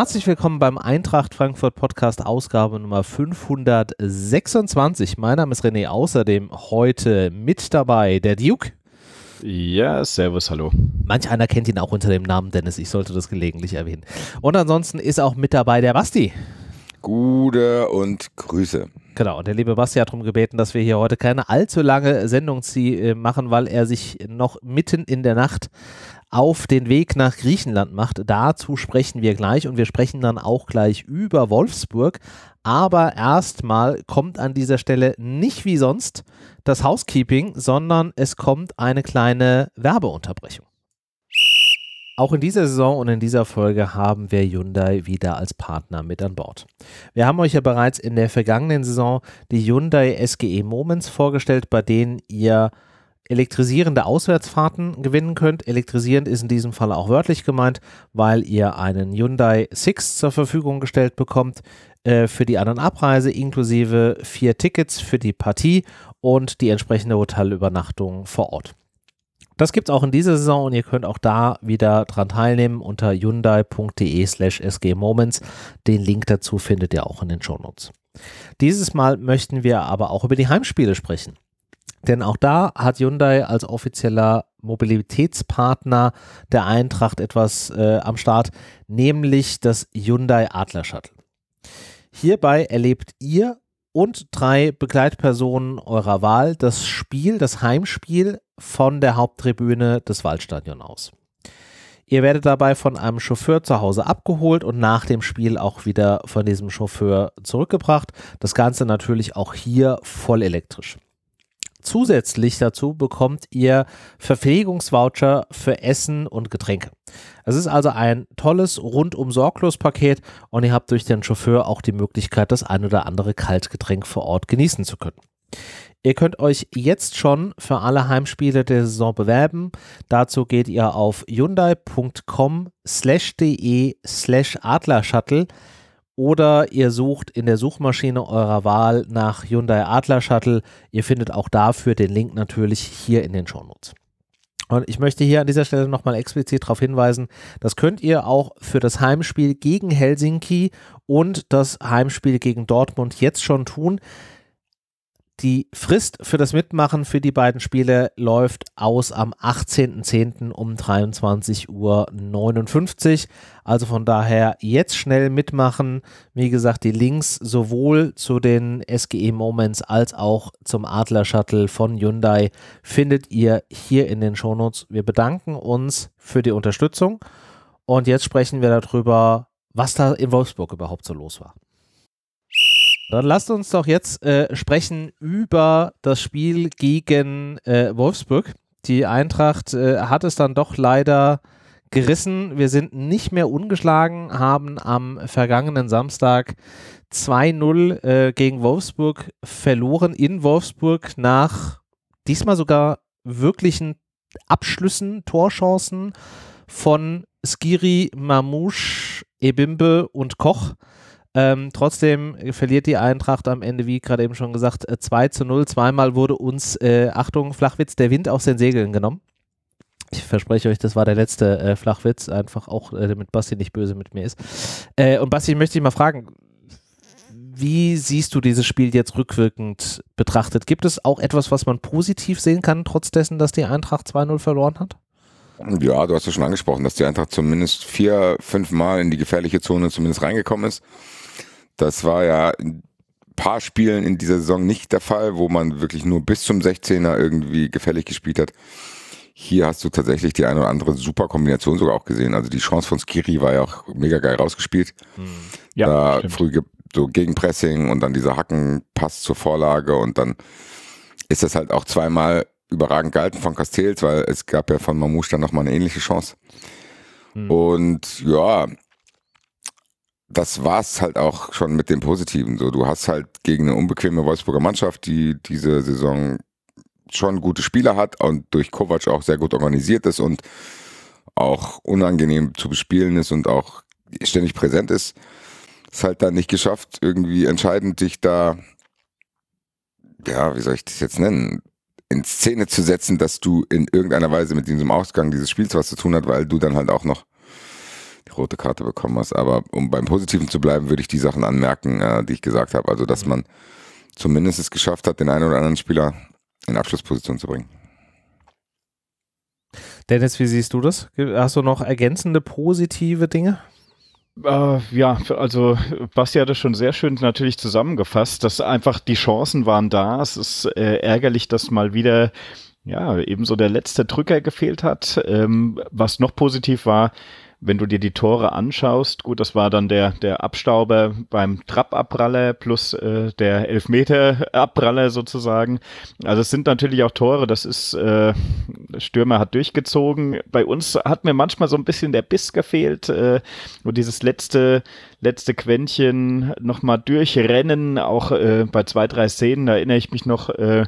Herzlich willkommen beim Eintracht Frankfurt Podcast Ausgabe Nummer 526. Mein Name ist René, außerdem heute mit dabei der Duke. Ja, servus, hallo. Manch einer kennt ihn auch unter dem Namen Dennis, ich sollte das gelegentlich erwähnen. Und ansonsten ist auch mit dabei der Basti. Gute und Grüße. Genau, und der liebe Basti hat darum gebeten, dass wir hier heute keine allzu lange Sendung äh, machen, weil er sich noch mitten in der Nacht auf den Weg nach Griechenland macht. Dazu sprechen wir gleich und wir sprechen dann auch gleich über Wolfsburg. Aber erstmal kommt an dieser Stelle nicht wie sonst das Housekeeping, sondern es kommt eine kleine Werbeunterbrechung. Auch in dieser Saison und in dieser Folge haben wir Hyundai wieder als Partner mit an Bord. Wir haben euch ja bereits in der vergangenen Saison die Hyundai SGE Moments vorgestellt, bei denen ihr elektrisierende Auswärtsfahrten gewinnen könnt. Elektrisierend ist in diesem Fall auch wörtlich gemeint, weil ihr einen Hyundai Six zur Verfügung gestellt bekommt äh, für die An- und Abreise inklusive vier Tickets für die Partie und die entsprechende Hotelübernachtung vor Ort. Das gibt es auch in dieser Saison und ihr könnt auch da wieder dran teilnehmen unter hyundai.de slash sgmoments. Den Link dazu findet ihr auch in den Shownotes. Dieses Mal möchten wir aber auch über die Heimspiele sprechen. Denn auch da hat Hyundai als offizieller Mobilitätspartner der Eintracht etwas äh, am Start, nämlich das Hyundai Adler Shuttle. Hierbei erlebt ihr und drei Begleitpersonen eurer Wahl das Spiel, das Heimspiel von der Haupttribüne des Waldstadion aus. Ihr werdet dabei von einem Chauffeur zu Hause abgeholt und nach dem Spiel auch wieder von diesem Chauffeur zurückgebracht. Das Ganze natürlich auch hier voll elektrisch. Zusätzlich dazu bekommt ihr Verpflegungsvoucher für Essen und Getränke. Es ist also ein tolles rundum sorglos Paket und ihr habt durch den Chauffeur auch die Möglichkeit, das ein oder andere Kaltgetränk vor Ort genießen zu können. Ihr könnt euch jetzt schon für alle Heimspiele der Saison bewerben. Dazu geht ihr auf hyundai.com slash oder ihr sucht in der Suchmaschine eurer Wahl nach Hyundai Adler Shuttle. Ihr findet auch dafür den Link natürlich hier in den Shownotes. Und ich möchte hier an dieser Stelle nochmal explizit darauf hinweisen, das könnt ihr auch für das Heimspiel gegen Helsinki und das Heimspiel gegen Dortmund jetzt schon tun. Die Frist für das Mitmachen für die beiden Spiele läuft aus am 18.10. um 23.59 Uhr. Also von daher jetzt schnell mitmachen. Wie gesagt, die Links sowohl zu den SGE Moments als auch zum Adler Shuttle von Hyundai findet ihr hier in den Shownotes. Wir bedanken uns für die Unterstützung und jetzt sprechen wir darüber, was da in Wolfsburg überhaupt so los war. Dann lasst uns doch jetzt äh, sprechen über das Spiel gegen äh, Wolfsburg. Die Eintracht äh, hat es dann doch leider gerissen. Wir sind nicht mehr ungeschlagen, haben am vergangenen Samstag 2-0 äh, gegen Wolfsburg verloren in Wolfsburg nach diesmal sogar wirklichen Abschlüssen, Torchancen von Skiri, Mamouche, Ebimbe und Koch. Ähm, trotzdem verliert die Eintracht am Ende, wie gerade eben schon gesagt, 2 äh, zu 0. Zweimal wurde uns, äh, Achtung, Flachwitz, der Wind aus den Segeln genommen. Ich verspreche euch, das war der letzte äh, Flachwitz, einfach auch, äh, damit Basti nicht böse mit mir ist. Äh, und Basti, ich möchte dich mal fragen, wie siehst du dieses Spiel jetzt rückwirkend betrachtet? Gibt es auch etwas, was man positiv sehen kann, trotz dessen, dass die Eintracht 2-0 verloren hat? Ja, du hast ja schon angesprochen, dass die Eintracht zumindest vier, fünf Mal in die gefährliche Zone zumindest reingekommen ist. Das war ja in ein paar Spielen in dieser Saison nicht der Fall, wo man wirklich nur bis zum 16er irgendwie gefällig gespielt hat. Hier hast du tatsächlich die eine oder andere super Kombination sogar auch gesehen. Also die Chance von Skiri war ja auch mega geil rausgespielt. Hm. Ja, da stimmt. früh so Gegenpressing und dann dieser Hackenpass zur Vorlage und dann ist das halt auch zweimal überragend gehalten von Castells, weil es gab ja von Mamouche dann nochmal eine ähnliche Chance. Hm. Und ja, das war's halt auch schon mit dem Positiven. So, du hast halt gegen eine unbequeme Wolfsburger Mannschaft, die diese Saison schon gute Spieler hat und durch Kovac auch sehr gut organisiert ist und auch unangenehm zu bespielen ist und auch ständig präsent ist, ist halt dann nicht geschafft, irgendwie entscheidend dich da, ja, wie soll ich das jetzt nennen, in Szene zu setzen, dass du in irgendeiner Weise mit diesem Ausgang dieses Spiels was zu tun hat, weil du dann halt auch noch rote Karte bekommen hast. Aber um beim Positiven zu bleiben, würde ich die Sachen anmerken, äh, die ich gesagt habe. Also, dass man zumindest es geschafft hat, den einen oder anderen Spieler in Abschlussposition zu bringen. Dennis, wie siehst du das? Hast du noch ergänzende positive Dinge? Äh, ja, also Basti hat das schon sehr schön natürlich zusammengefasst, dass einfach die Chancen waren da. Es ist äh, ärgerlich, dass mal wieder ja ebenso der letzte Drücker gefehlt hat. Ähm, was noch positiv war, wenn du dir die Tore anschaust, gut, das war dann der, der Abstauber beim Trappabpraller plus äh, der Elfmeter-Abpraller sozusagen. Also es sind natürlich auch Tore, das ist, äh, Stürmer hat durchgezogen. Bei uns hat mir manchmal so ein bisschen der Biss gefehlt äh, und dieses letzte, letzte Quäntchen nochmal durchrennen, auch äh, bei zwei, drei Szenen, da erinnere ich mich noch, äh,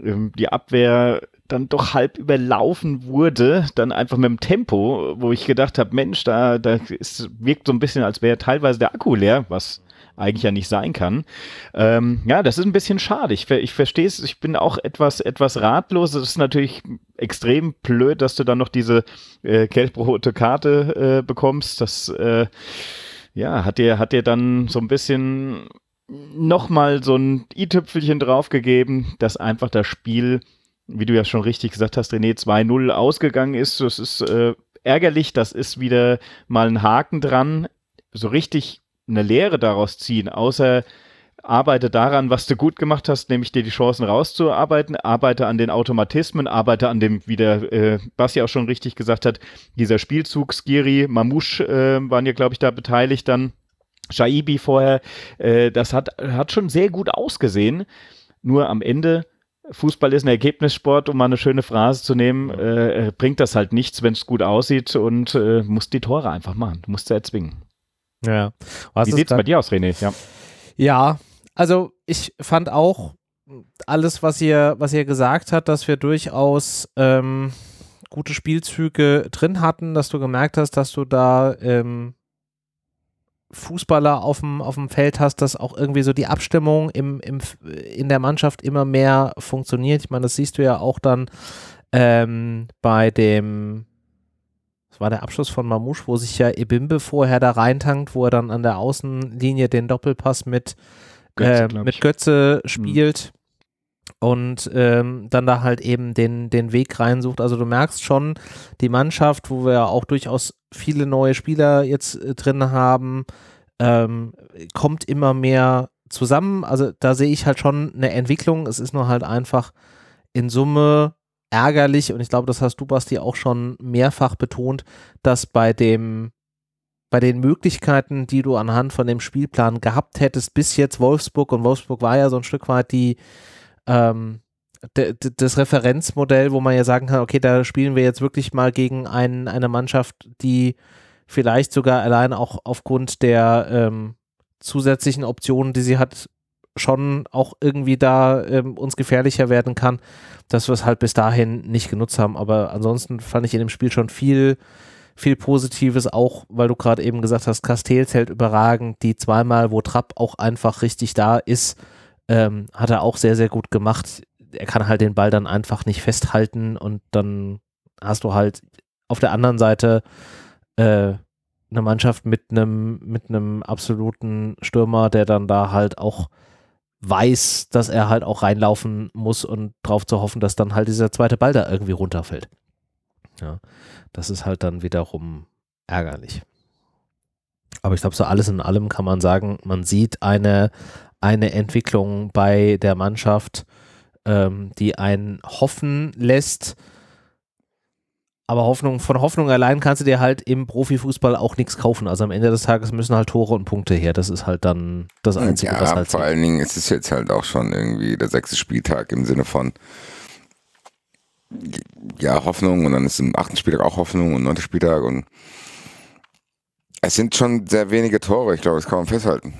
ähm, die Abwehr dann doch halb überlaufen wurde, dann einfach mit dem Tempo, wo ich gedacht habe, Mensch, da, da ist, wirkt so ein bisschen, als wäre teilweise der Akku leer, was eigentlich ja nicht sein kann. Ähm, ja, das ist ein bisschen schade. Ich, ich verstehe es, ich bin auch etwas, etwas ratlos. Es ist natürlich extrem blöd, dass du dann noch diese äh, gelb-rote Karte äh, bekommst. Das äh, ja, hat dir, hat dir dann so ein bisschen nochmal so ein i-Tüpfelchen draufgegeben, dass einfach das Spiel wie du ja schon richtig gesagt hast, René 2-0 ausgegangen ist. Das ist äh, ärgerlich, das ist wieder mal ein Haken dran. So richtig eine Lehre daraus ziehen, außer arbeite daran, was du gut gemacht hast, nämlich dir die Chancen rauszuarbeiten, arbeite an den Automatismen, arbeite an dem, wie der äh, Basti auch schon richtig gesagt hat, dieser Spielzug, Skiri, Mamouche äh, waren ja, glaube ich, da beteiligt dann, Shaibi vorher, äh, das hat, hat schon sehr gut ausgesehen, nur am Ende Fußball ist ein Ergebnissport, um mal eine schöne Phrase zu nehmen, äh, bringt das halt nichts, wenn es gut aussieht und äh, musst die Tore einfach machen. Du musst sie erzwingen. Ja. Was Wie sieht es bei dir aus, René? Ja. ja, also ich fand auch alles, was ihr, was ihr gesagt habt, dass wir durchaus ähm, gute Spielzüge drin hatten, dass du gemerkt hast, dass du da ähm, Fußballer auf dem, auf dem Feld hast, dass auch irgendwie so die Abstimmung im, im, in der Mannschaft immer mehr funktioniert. Ich meine, das siehst du ja auch dann ähm, bei dem, das war der Abschluss von Mamouche, wo sich ja Ebimbe vorher da reintankt, wo er dann an der Außenlinie den Doppelpass mit Götze, äh, mit Götze spielt. Mhm und ähm, dann da halt eben den, den Weg reinsucht. Also du merkst schon, die Mannschaft, wo wir auch durchaus viele neue Spieler jetzt äh, drin haben, ähm, kommt immer mehr zusammen. Also da sehe ich halt schon eine Entwicklung. Es ist nur halt einfach in Summe ärgerlich und ich glaube, das hast du, Basti, auch schon mehrfach betont, dass bei dem bei den Möglichkeiten, die du anhand von dem Spielplan gehabt hättest, bis jetzt Wolfsburg und Wolfsburg war ja so ein Stück weit die, ähm, das Referenzmodell, wo man ja sagen kann, okay, da spielen wir jetzt wirklich mal gegen ein, eine Mannschaft, die vielleicht sogar allein auch aufgrund der ähm, zusätzlichen Optionen, die sie hat, schon auch irgendwie da ähm, uns gefährlicher werden kann, dass wir es halt bis dahin nicht genutzt haben. Aber ansonsten fand ich in dem Spiel schon viel, viel Positives, auch weil du gerade eben gesagt hast, Castells hält überragend, die zweimal, wo Trapp auch einfach richtig da ist, ähm, hat er auch sehr, sehr gut gemacht. Er kann halt den Ball dann einfach nicht festhalten und dann hast du halt auf der anderen Seite äh, eine Mannschaft mit einem mit einem absoluten Stürmer, der dann da halt auch weiß, dass er halt auch reinlaufen muss und darauf zu hoffen, dass dann halt dieser zweite Ball da irgendwie runterfällt. Ja, das ist halt dann wiederum ärgerlich. Aber ich glaube, so alles in allem kann man sagen, man sieht eine, eine Entwicklung bei der Mannschaft, ähm, die einen hoffen lässt. Aber Hoffnung, von Hoffnung allein kannst du dir halt im Profifußball auch nichts kaufen. Also am Ende des Tages müssen halt Tore und Punkte her. Das ist halt dann das Einzige, ja, was halt. Vor allen Dingen ist es jetzt halt auch schon irgendwie der sechste Spieltag im Sinne von ja, Hoffnung und dann ist im achten Spieltag auch Hoffnung und neunter Spieltag und es sind schon sehr wenige Tore, ich glaube, das kann man festhalten.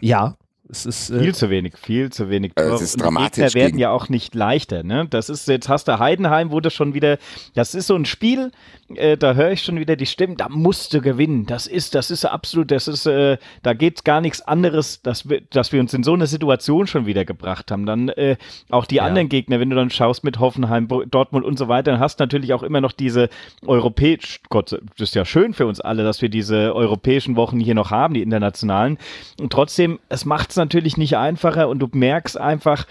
Ja, Es ist, äh, viel zu wenig, viel zu wenig. Tore. Es ist dramatisch. Die werden ja auch nicht leichter. Ne? Das ist, jetzt hast du Heidenheim, wurde schon wieder, das ist so ein Spiel, äh, da höre ich schon wieder die Stimmen, da musst du gewinnen. Das ist, das ist absolut, das ist, äh, da geht gar nichts anderes, dass wir, dass wir uns in so eine Situation schon wieder gebracht haben. Dann äh, auch die ja. anderen Gegner, wenn du dann schaust mit Hoffenheim, Dortmund und so weiter, dann hast du natürlich auch immer noch diese europäisch, Gott, das ist ja schön für uns alle, dass wir diese europäischen Wochen hier noch haben, die internationalen. Und trotzdem, es macht es natürlich nicht einfacher und du merkst einfach,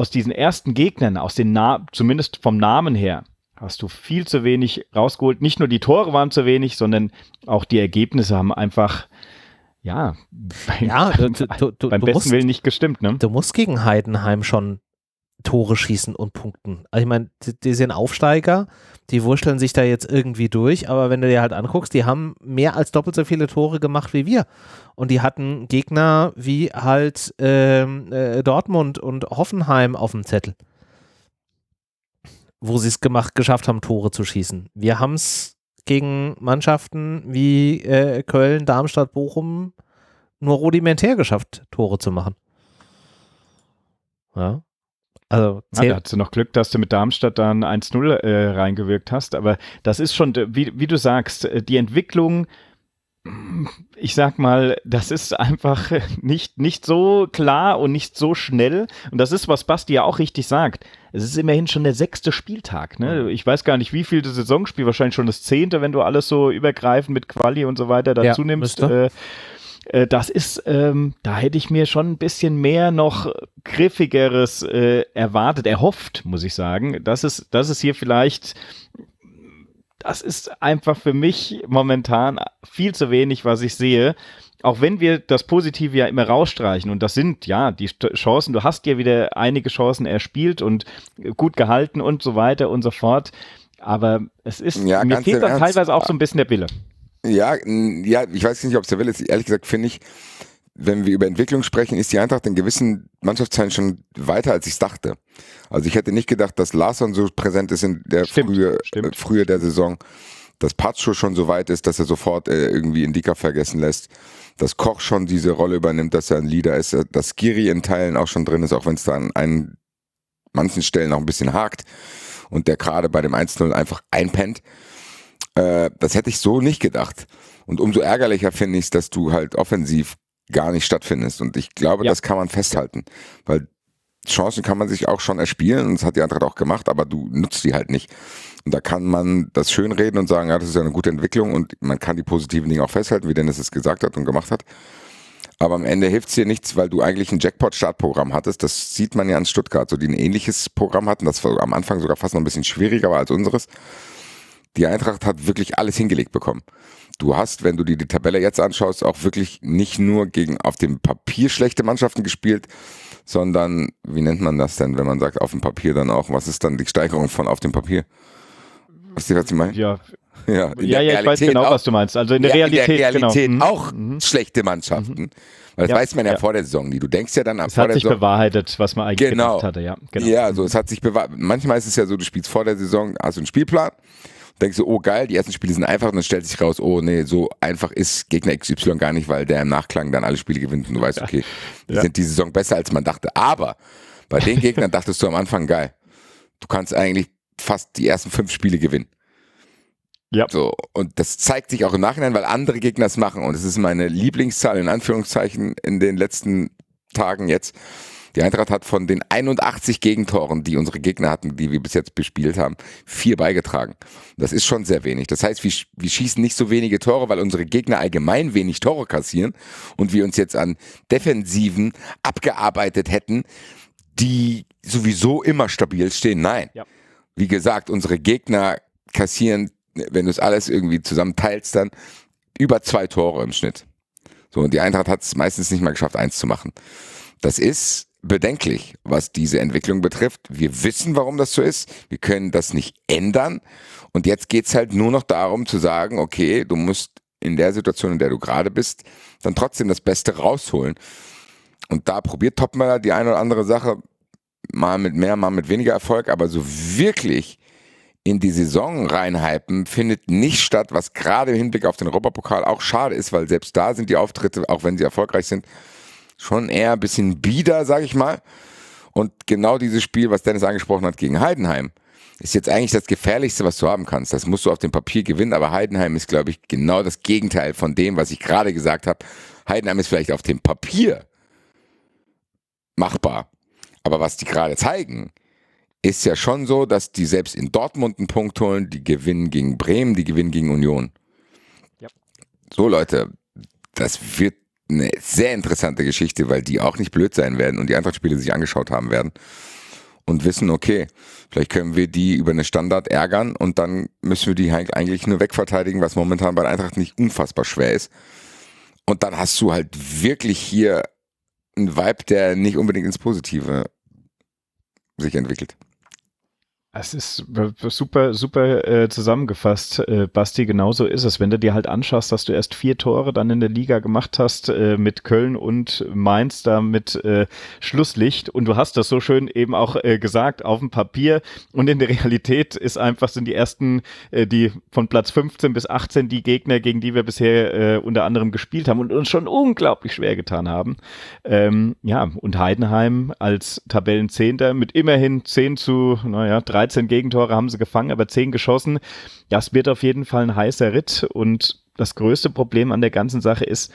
aus diesen ersten Gegnern, aus den Na zumindest vom Namen her, hast du viel zu wenig rausgeholt. Nicht nur die Tore waren zu wenig, sondern auch die Ergebnisse haben einfach ja, ja du, du, du, beim besten musst, Willen nicht gestimmt. Ne? Du musst gegen Heidenheim schon Tore schießen und punkten. Also ich meine, die, die, sind Aufsteiger, die wursteln sich da jetzt irgendwie durch, aber wenn du dir halt anguckst, die haben mehr als doppelt so viele Tore gemacht wie wir. Und die hatten Gegner wie halt ähm, äh, Dortmund und Hoffenheim auf dem Zettel wo sie es gemacht, geschafft haben, Tore zu schießen. Wir haben es gegen Mannschaften wie äh, Köln, Darmstadt, Bochum nur rudimentär geschafft, Tore zu machen. Ja. Also ja, da hast du noch Glück, dass du mit Darmstadt dann 1-0 äh, reingewirkt hast. Aber das ist schon, wie, wie du sagst, äh, die Entwicklung ich sag mal, das ist einfach nicht, nicht so klar und nicht so schnell. Und das ist, was Basti ja auch richtig sagt. Es ist immerhin schon der sechste Spieltag. Ne? Ich weiß gar nicht, wie viel das Saisonspiel, wahrscheinlich schon das zehnte, wenn du alles so übergreifend mit Quali und so weiter dazu ja, nimmst. Äh, äh, das ist, ähm, da hätte ich mir schon ein bisschen mehr noch griffigeres äh, erwartet, erhofft, muss ich sagen. Das ist, das ist hier vielleicht das ist einfach für mich momentan viel zu wenig, was ich sehe. Auch wenn wir das Positive ja immer rausstreichen und das sind ja die Chancen, du hast ja wieder einige Chancen erspielt und gut gehalten und so weiter und so fort. Aber es ist, ja, mir fehlt dann teilweise auch so ein bisschen der Wille. Ja, ja, ich weiß nicht, ob es der Wille ist. Ehrlich gesagt finde ich, wenn wir über Entwicklung sprechen, ist die Eintracht in gewissen Mannschaftsteilen schon weiter, als ich dachte. Also ich hätte nicht gedacht, dass Larsson so präsent ist in der stimmt, frühe, stimmt. Äh, frühe der Saison, dass Pacho schon so weit ist, dass er sofort äh, irgendwie Indika vergessen lässt, dass Koch schon diese Rolle übernimmt, dass er ein Leader ist, dass Giri in Teilen auch schon drin ist, auch wenn es da an einen, manchen Stellen noch ein bisschen hakt und der gerade bei dem 1-0 einfach einpennt. Äh, das hätte ich so nicht gedacht. Und umso ärgerlicher finde ich es, dass du halt offensiv gar nicht stattfindest. Und ich glaube, ja. das kann man festhalten, weil Chancen kann man sich auch schon erspielen und das hat die Eintracht auch gemacht, aber du nutzt die halt nicht. Und da kann man das schönreden und sagen, ja, das ist ja eine gute Entwicklung und man kann die positiven Dinge auch festhalten, wie Dennis es gesagt hat und gemacht hat. Aber am Ende hilft es dir nichts, weil du eigentlich ein Jackpot-Startprogramm hattest. Das sieht man ja an Stuttgart, so die ein ähnliches Programm hatten, das war am Anfang sogar fast noch ein bisschen schwieriger war als unseres. Die Eintracht hat wirklich alles hingelegt bekommen du hast, wenn du dir die Tabelle jetzt anschaust, auch wirklich nicht nur gegen auf dem Papier schlechte Mannschaften gespielt, sondern wie nennt man das denn, wenn man sagt auf dem Papier dann auch? Was ist dann die Steigerung von auf dem Papier? Wisst ihr, was ich meine? Ja, ja, ja, ja ich weiß genau, auch, was du meinst. Also in der ja, Realität, in der Realität genau. auch mhm. schlechte Mannschaften. Mhm. Weil das ja, weiß man ja, vor der Saison nie. Du denkst ja dann es vor der Saison. Es hat sich bewahrheitet, was man eigentlich genau. gedacht hatte, ja. Genau. Ja, also es hat sich bewahrheitet. Manchmal ist es ja so, du spielst vor der Saison, hast du einen Spielplan denkst du, oh geil, die ersten Spiele sind einfach und dann stellt sich raus, oh nee, so einfach ist Gegner XY gar nicht, weil der im Nachklang dann alle Spiele gewinnt und du weißt, okay, die ja. sind die Saison besser als man dachte. Aber bei den Gegnern dachtest du am Anfang, geil, du kannst eigentlich fast die ersten fünf Spiele gewinnen. Ja. So, und das zeigt sich auch im Nachhinein, weil andere Gegner es machen. Und es ist meine Lieblingszahl in Anführungszeichen in den letzten Tagen jetzt. Die Eintracht hat von den 81 Gegentoren, die unsere Gegner hatten, die wir bis jetzt bespielt haben, vier beigetragen. Das ist schon sehr wenig. Das heißt, wir, wir schießen nicht so wenige Tore, weil unsere Gegner allgemein wenig Tore kassieren und wir uns jetzt an Defensiven abgearbeitet hätten, die sowieso immer stabil stehen. Nein. Ja. Wie gesagt, unsere Gegner kassieren, wenn du es alles irgendwie zusammenteilst, dann über zwei Tore im Schnitt. So, und die Eintracht hat es meistens nicht mal geschafft, eins zu machen. Das ist bedenklich, was diese Entwicklung betrifft. Wir wissen, warum das so ist. Wir können das nicht ändern. Und jetzt geht's halt nur noch darum zu sagen, okay, du musst in der Situation, in der du gerade bist, dann trotzdem das Beste rausholen. Und da probiert Topmöller die eine oder andere Sache, mal mit mehr, mal mit weniger Erfolg, aber so wirklich in die Saison reinhypen findet nicht statt, was gerade im Hinblick auf den Europapokal auch schade ist, weil selbst da sind die Auftritte, auch wenn sie erfolgreich sind, schon eher ein bisschen bieder, sag ich mal. Und genau dieses Spiel, was Dennis angesprochen hat gegen Heidenheim, ist jetzt eigentlich das Gefährlichste, was du haben kannst. Das musst du auf dem Papier gewinnen, aber Heidenheim ist, glaube ich, genau das Gegenteil von dem, was ich gerade gesagt habe. Heidenheim ist vielleicht auf dem Papier machbar. Aber was die gerade zeigen, ist ja schon so, dass die selbst in Dortmund einen Punkt holen, die gewinnen gegen Bremen, die gewinnen gegen Union. Ja. So Leute, das wird eine sehr interessante Geschichte, weil die auch nicht blöd sein werden und die Eintracht-Spiele sich angeschaut haben werden und wissen, okay, vielleicht können wir die über eine Standard ärgern und dann müssen wir die eigentlich nur wegverteidigen, was momentan bei der Eintracht nicht unfassbar schwer ist. Und dann hast du halt wirklich hier einen Vibe, der nicht unbedingt ins Positive sich entwickelt. Es ist super, super äh, zusammengefasst, äh, Basti. Genauso ist es. Wenn du dir halt anschaust, dass du erst vier Tore dann in der Liga gemacht hast äh, mit Köln und Mainz da mit äh, Schlusslicht und du hast das so schön eben auch äh, gesagt auf dem Papier und in der Realität ist einfach sind die ersten, äh, die von Platz 15 bis 18 die Gegner, gegen die wir bisher äh, unter anderem gespielt haben und uns schon unglaublich schwer getan haben. Ähm, ja, und Heidenheim als Tabellenzehnter mit immerhin 10 zu, naja, 3 13 Gegentore haben sie gefangen, aber 10 geschossen. Das wird auf jeden Fall ein heißer Ritt. Und das größte Problem an der ganzen Sache ist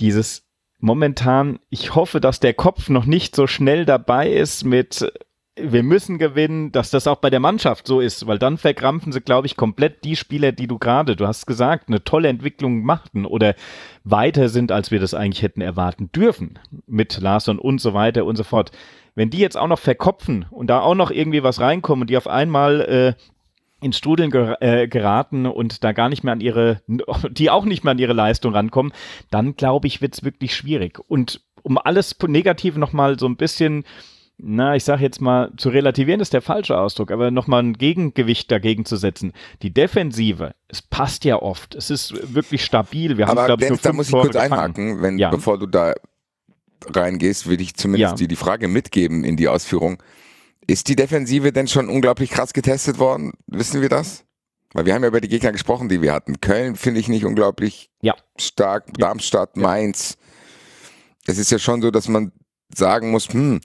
dieses momentan, ich hoffe, dass der Kopf noch nicht so schnell dabei ist mit wir müssen gewinnen, dass das auch bei der Mannschaft so ist, weil dann verkrampfen sie, glaube ich, komplett die Spieler, die du gerade, du hast gesagt, eine tolle Entwicklung machten oder weiter sind, als wir das eigentlich hätten erwarten dürfen mit Larson und so weiter und so fort. Wenn die jetzt auch noch verkopfen und da auch noch irgendwie was reinkommen und die auf einmal äh, ins Strudeln ger äh, geraten und da gar nicht mehr an ihre, die auch nicht mehr an ihre Leistung rankommen, dann glaube ich, wird es wirklich schwierig. Und um alles Negative nochmal so ein bisschen na, ich sage jetzt mal, zu relativieren ist der falsche Ausdruck, aber nochmal ein Gegengewicht dagegen zu setzen. Die Defensive, es passt ja oft, es ist wirklich stabil. Wir aber haben, glaube ich, nur da muss ich kurz gefangen. einhaken, wenn, ja. bevor du da reingehst, will ich zumindest ja. dir die Frage mitgeben in die Ausführung. Ist die Defensive denn schon unglaublich krass getestet worden? Wissen wir das? Weil wir haben ja über die Gegner gesprochen, die wir hatten. Köln finde ich nicht unglaublich ja. stark, Darmstadt, Mainz. Es ist ja schon so, dass man sagen muss, hm,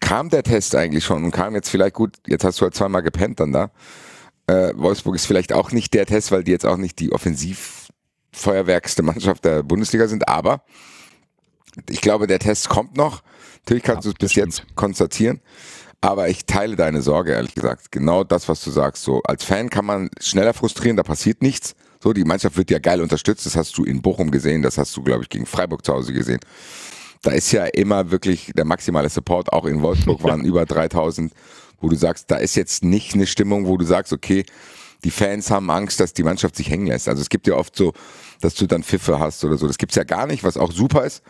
kam der Test eigentlich schon und kam jetzt vielleicht gut, jetzt hast du halt zweimal gepennt dann da. Äh, Wolfsburg ist vielleicht auch nicht der Test, weil die jetzt auch nicht die offensivfeuerwerkste Mannschaft der Bundesliga sind, aber ich glaube, der Test kommt noch. Natürlich kannst ja, du es bis stimmt. jetzt konstatieren. Aber ich teile deine Sorge, ehrlich gesagt. Genau das, was du sagst. So, als Fan kann man schneller frustrieren, da passiert nichts. So, die Mannschaft wird ja geil unterstützt. Das hast du in Bochum gesehen. Das hast du, glaube ich, gegen Freiburg zu Hause gesehen. Da ist ja immer wirklich der maximale Support. Auch in Wolfsburg waren ja. über 3000, wo du sagst, da ist jetzt nicht eine Stimmung, wo du sagst, okay, die Fans haben Angst, dass die Mannschaft sich hängen lässt. Also es gibt ja oft so, dass du dann Pfiffe hast oder so. Das gibt's ja gar nicht, was auch super ist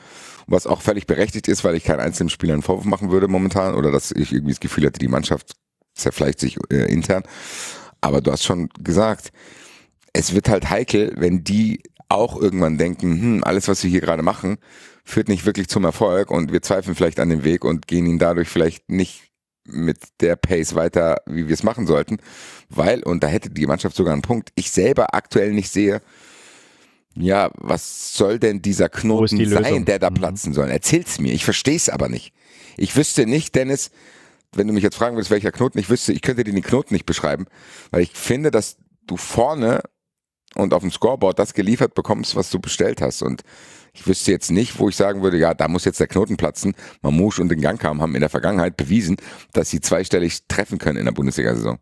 was auch völlig berechtigt ist, weil ich keinen einzelnen Spieler einen Vorwurf machen würde momentan oder dass ich irgendwie das Gefühl hatte, die Mannschaft zerfleischt sich äh, intern. Aber du hast schon gesagt, es wird halt heikel, wenn die auch irgendwann denken, hm, alles, was wir hier gerade machen, führt nicht wirklich zum Erfolg und wir zweifeln vielleicht an dem Weg und gehen ihn dadurch vielleicht nicht mit der Pace weiter, wie wir es machen sollten, weil, und da hätte die Mannschaft sogar einen Punkt, ich selber aktuell nicht sehe, ja, was soll denn dieser Knoten sein, der da mhm. platzen soll? Erzähl's mir, ich verstehe es aber nicht. Ich wüsste nicht, Dennis, wenn du mich jetzt fragen würdest, welcher Knoten, ich wüsste, ich könnte dir den Knoten nicht beschreiben, weil ich finde, dass du vorne und auf dem Scoreboard das geliefert bekommst, was du bestellt hast. Und ich wüsste jetzt nicht, wo ich sagen würde, ja, da muss jetzt der Knoten platzen. Mamouche und den Gangkam haben in der Vergangenheit bewiesen, dass sie zweistellig treffen können in der Bundesliga-Saison.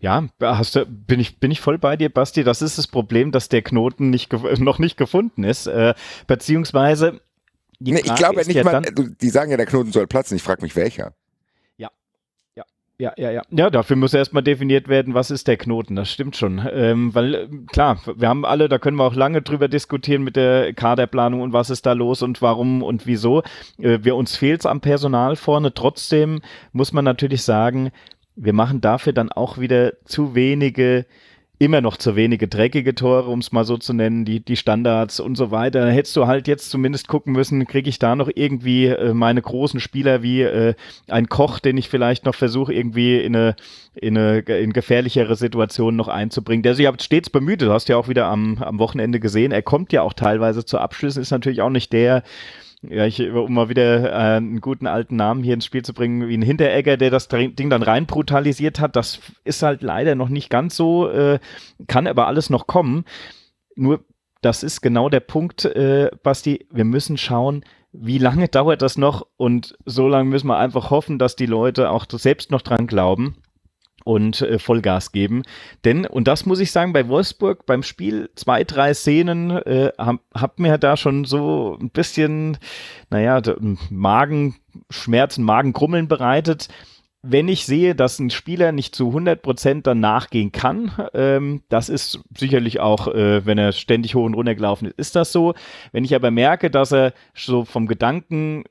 Ja, hast du, bin ich, bin ich voll bei dir, Basti. Das ist das Problem, dass der Knoten nicht, noch nicht gefunden ist. Äh, beziehungsweise. Nee, ich glaube ja nicht ja mal, die sagen ja, der Knoten soll platzen. Ich frage mich, welcher. Ja. Ja, ja, ja, ja. Ja, dafür muss erstmal definiert werden, was ist der Knoten. Das stimmt schon. Ähm, weil, äh, klar, wir haben alle, da können wir auch lange drüber diskutieren mit der Kaderplanung und was ist da los und warum und wieso. Äh, wir, uns fehlt es am Personal vorne. Trotzdem muss man natürlich sagen, wir machen dafür dann auch wieder zu wenige immer noch zu wenige dreckige Tore, um es mal so zu nennen, die, die Standards und so weiter. Da hättest du halt jetzt zumindest gucken müssen, kriege ich da noch irgendwie äh, meine großen Spieler wie äh, ein Koch, den ich vielleicht noch versuche, irgendwie in eine, in eine in gefährlichere Situation noch einzubringen. Der sich aber stets bemüht, du hast ja auch wieder am, am Wochenende gesehen, er kommt ja auch teilweise zu Abschlüssen, ist natürlich auch nicht der, ja, ich, um mal wieder äh, einen guten alten Namen hier ins Spiel zu bringen, wie ein Hinteregger, der das Ding dann rein brutalisiert hat, das ist halt leider noch nicht ganz so, äh, kann aber alles noch kommen. Nur, das ist genau der Punkt, äh, Basti, wir müssen schauen, wie lange dauert das noch und so lange müssen wir einfach hoffen, dass die Leute auch selbst noch dran glauben und äh, Vollgas geben. Denn, und das muss ich sagen, bei Wolfsburg beim Spiel zwei, drei Szenen äh, hab, hab mir da schon so ein bisschen, naja, Magenschmerzen, Magenkrummeln bereitet. Wenn ich sehe, dass ein Spieler nicht zu 100 Prozent dann nachgehen kann, ähm, das ist sicherlich auch, äh, wenn er ständig hoch und runter gelaufen ist, ist das so. Wenn ich aber merke, dass er so vom Gedanken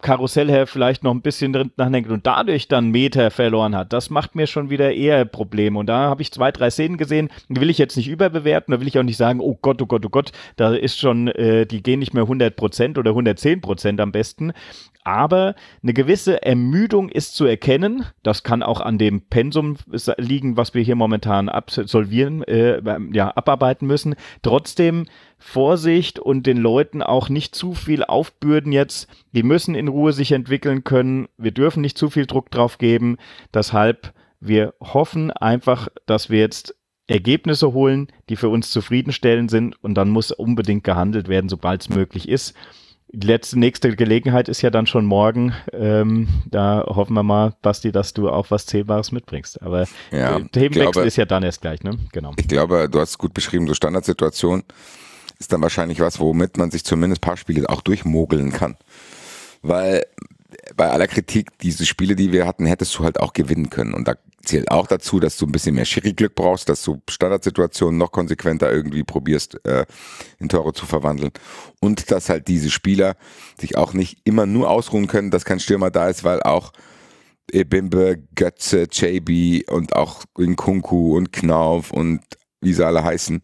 Karussell her vielleicht noch ein bisschen drin nachdenkt und dadurch dann Meter verloren hat, das macht mir schon wieder eher Probleme. Und da habe ich zwei, drei Szenen gesehen, die will ich jetzt nicht überbewerten, da will ich auch nicht sagen, oh Gott, oh Gott, oh Gott, da ist schon, äh, die gehen nicht mehr 100 Prozent oder 110 Prozent am besten aber eine gewisse Ermüdung ist zu erkennen. Das kann auch an dem Pensum liegen, was wir hier momentan absolvieren, äh, ja, abarbeiten müssen. Trotzdem Vorsicht und den Leuten auch nicht zu viel aufbürden jetzt. Die müssen in Ruhe sich entwickeln können. Wir dürfen nicht zu viel Druck drauf geben. Deshalb, wir hoffen einfach, dass wir jetzt Ergebnisse holen, die für uns zufriedenstellend sind und dann muss unbedingt gehandelt werden, sobald es möglich ist die letzte nächste Gelegenheit ist ja dann schon morgen. Ähm, da hoffen wir mal, Basti, dass du auch was Zählbares mitbringst. Aber ja, Themenwechsel glaube, ist ja dann erst gleich, ne? Genau. Ich glaube, du hast es gut beschrieben, so Standardsituation ist dann wahrscheinlich was, womit man sich zumindest ein paar Spiele auch durchmogeln kann. Weil bei aller Kritik, diese Spiele, die wir hatten, hättest du halt auch gewinnen können. Und da zählt auch dazu, dass du ein bisschen mehr Schiri-Glück brauchst, dass du Standardsituationen noch konsequenter irgendwie probierst, äh, in Tore zu verwandeln. Und dass halt diese Spieler sich auch nicht immer nur ausruhen können, dass kein Stürmer da ist, weil auch Ebimbe, Götze, JB und auch Nkunku und Knauf und wie sie alle heißen,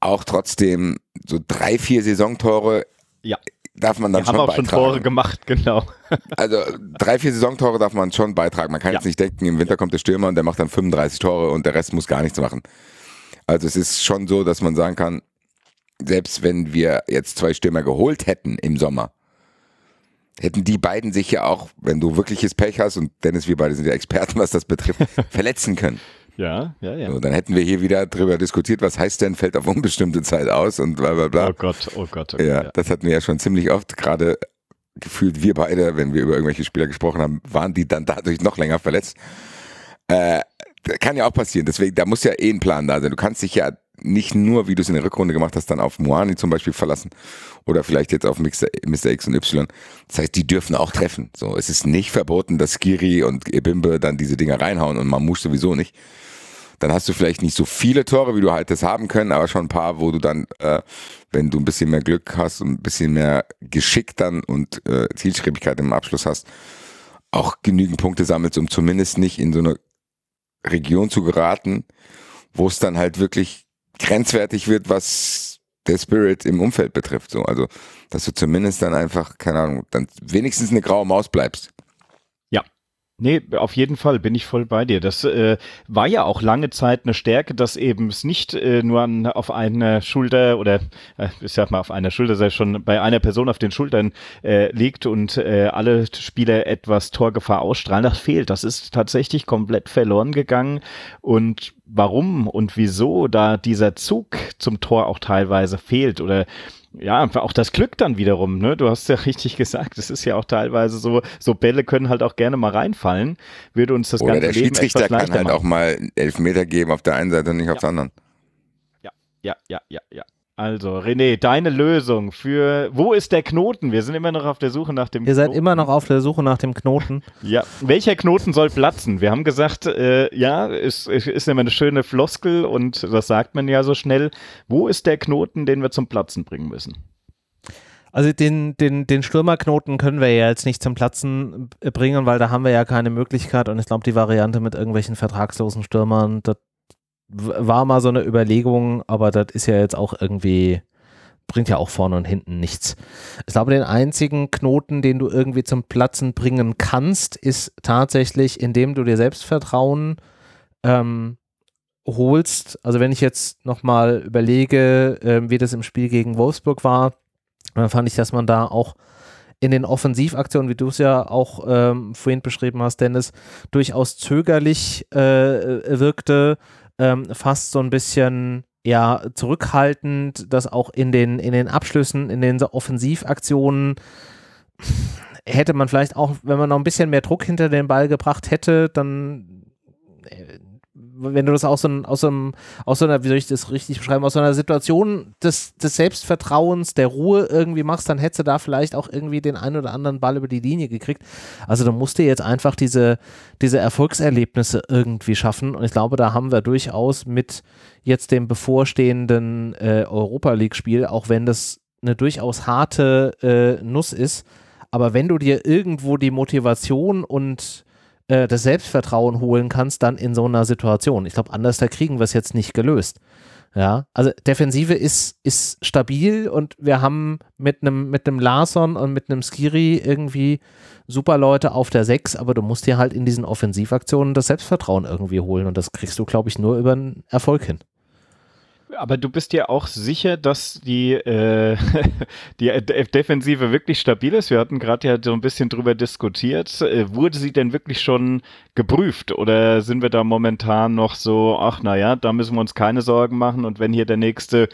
auch trotzdem so drei, vier Saisontore ja darf man dann Wir schon haben auch beitragen. schon Tore gemacht, genau. Also drei, vier Saisontore darf man schon beitragen. Man kann ja. jetzt nicht denken, im Winter kommt der Stürmer und der macht dann 35 Tore und der Rest muss gar nichts machen. Also es ist schon so, dass man sagen kann, selbst wenn wir jetzt zwei Stürmer geholt hätten im Sommer, hätten die beiden sich ja auch, wenn du wirkliches Pech hast, und Dennis, wir beide sind ja Experten, was das betrifft, verletzen können. Ja, ja, ja. So, dann hätten wir hier wieder drüber diskutiert, was heißt denn, fällt auf unbestimmte Zeit aus und bla bla bla. Oh Gott, oh Gott. Okay, ja, ja, das hatten wir ja schon ziemlich oft, gerade gefühlt wir beide, wenn wir über irgendwelche Spieler gesprochen haben, waren die dann dadurch noch länger verletzt. Äh, kann ja auch passieren, deswegen, da muss ja eh ein Plan da sein. Du kannst dich ja nicht nur, wie du es in der Rückrunde gemacht hast, dann auf Moani zum Beispiel verlassen oder vielleicht jetzt auf Mr. X und Y. Das heißt, die dürfen auch treffen. So, es ist nicht verboten, dass Skiri und Ebimbe dann diese Dinger reinhauen und Mamouche sowieso nicht dann hast du vielleicht nicht so viele Tore, wie du halt das haben können, aber schon ein paar, wo du dann, äh, wenn du ein bisschen mehr Glück hast und ein bisschen mehr Geschick dann und äh, Zielstrebigkeit im Abschluss hast, auch genügend Punkte sammelst, um zumindest nicht in so eine Region zu geraten, wo es dann halt wirklich grenzwertig wird, was der Spirit im Umfeld betrifft. So, also, dass du zumindest dann einfach, keine Ahnung, dann wenigstens eine graue Maus bleibst. Nee, auf jeden Fall bin ich voll bei dir. Das äh, war ja auch lange Zeit eine Stärke, dass eben es nicht äh, nur an, auf einer Schulter oder äh, ich sag mal auf einer Schulter, sei schon bei einer Person auf den Schultern äh, liegt und äh, alle Spieler etwas Torgefahr ausstrahlen. Das fehlt. Das ist tatsächlich komplett verloren gegangen. Und warum und wieso da dieser Zug zum Tor auch teilweise fehlt oder ja, auch das Glück dann wiederum, ne? Du hast ja richtig gesagt, es ist ja auch teilweise so, so Bälle können halt auch gerne mal reinfallen, würde uns das Oder ganze der Leben Schiedsrichter etwas kann halt machen. auch mal elf Meter geben auf der einen Seite und nicht auf der anderen. Ja, ja, ja, ja, ja. Also, René, deine Lösung für wo ist der Knoten? Wir sind immer noch auf der Suche nach dem Ihr seid Knoten. immer noch auf der Suche nach dem Knoten. Ja, welcher Knoten soll platzen? Wir haben gesagt, äh, ja, ist, ist immer eine schöne Floskel und das sagt man ja so schnell. Wo ist der Knoten, den wir zum Platzen bringen müssen? Also den, den, den Stürmerknoten können wir ja jetzt nicht zum Platzen bringen, weil da haben wir ja keine Möglichkeit und ich glaube, die Variante mit irgendwelchen vertragslosen Stürmern, das war mal so eine Überlegung, aber das ist ja jetzt auch irgendwie, bringt ja auch vorne und hinten nichts. Ich glaube, den einzigen Knoten, den du irgendwie zum Platzen bringen kannst, ist tatsächlich, indem du dir Selbstvertrauen ähm, holst. Also wenn ich jetzt nochmal überlege, äh, wie das im Spiel gegen Wolfsburg war, dann fand ich, dass man da auch in den Offensivaktionen, wie du es ja auch ähm, vorhin beschrieben hast, Dennis, durchaus zögerlich äh, wirkte, ähm, fast so ein bisschen ja zurückhaltend, dass auch in den, in den Abschlüssen, in den Offensivaktionen hätte man vielleicht auch, wenn man noch ein bisschen mehr Druck hinter den Ball gebracht hätte, dann äh, wenn du das aus so, aus, so aus so einer, wie soll ich das richtig beschreiben, aus so einer Situation des, des Selbstvertrauens, der Ruhe irgendwie machst, dann hättest du da vielleicht auch irgendwie den einen oder anderen Ball über die Linie gekriegt. Also du musst dir jetzt einfach diese, diese Erfolgserlebnisse irgendwie schaffen und ich glaube, da haben wir durchaus mit jetzt dem bevorstehenden äh, Europa League-Spiel, auch wenn das eine durchaus harte äh, Nuss ist, aber wenn du dir irgendwo die Motivation und äh, das Selbstvertrauen holen kannst, dann in so einer Situation. Ich glaube, anders da kriegen wir es jetzt nicht gelöst. Ja, also Defensive ist, ist stabil und wir haben mit einem mit Larson und mit einem Skiri irgendwie super Leute auf der 6, aber du musst dir halt in diesen Offensivaktionen das Selbstvertrauen irgendwie holen und das kriegst du, glaube ich, nur über einen Erfolg hin. Aber du bist ja auch sicher, dass die, äh, die Defensive wirklich stabil ist. Wir hatten gerade ja so ein bisschen drüber diskutiert. Äh, wurde sie denn wirklich schon geprüft oder sind wir da momentan noch so, ach naja, da müssen wir uns keine Sorgen machen und wenn hier der nächste,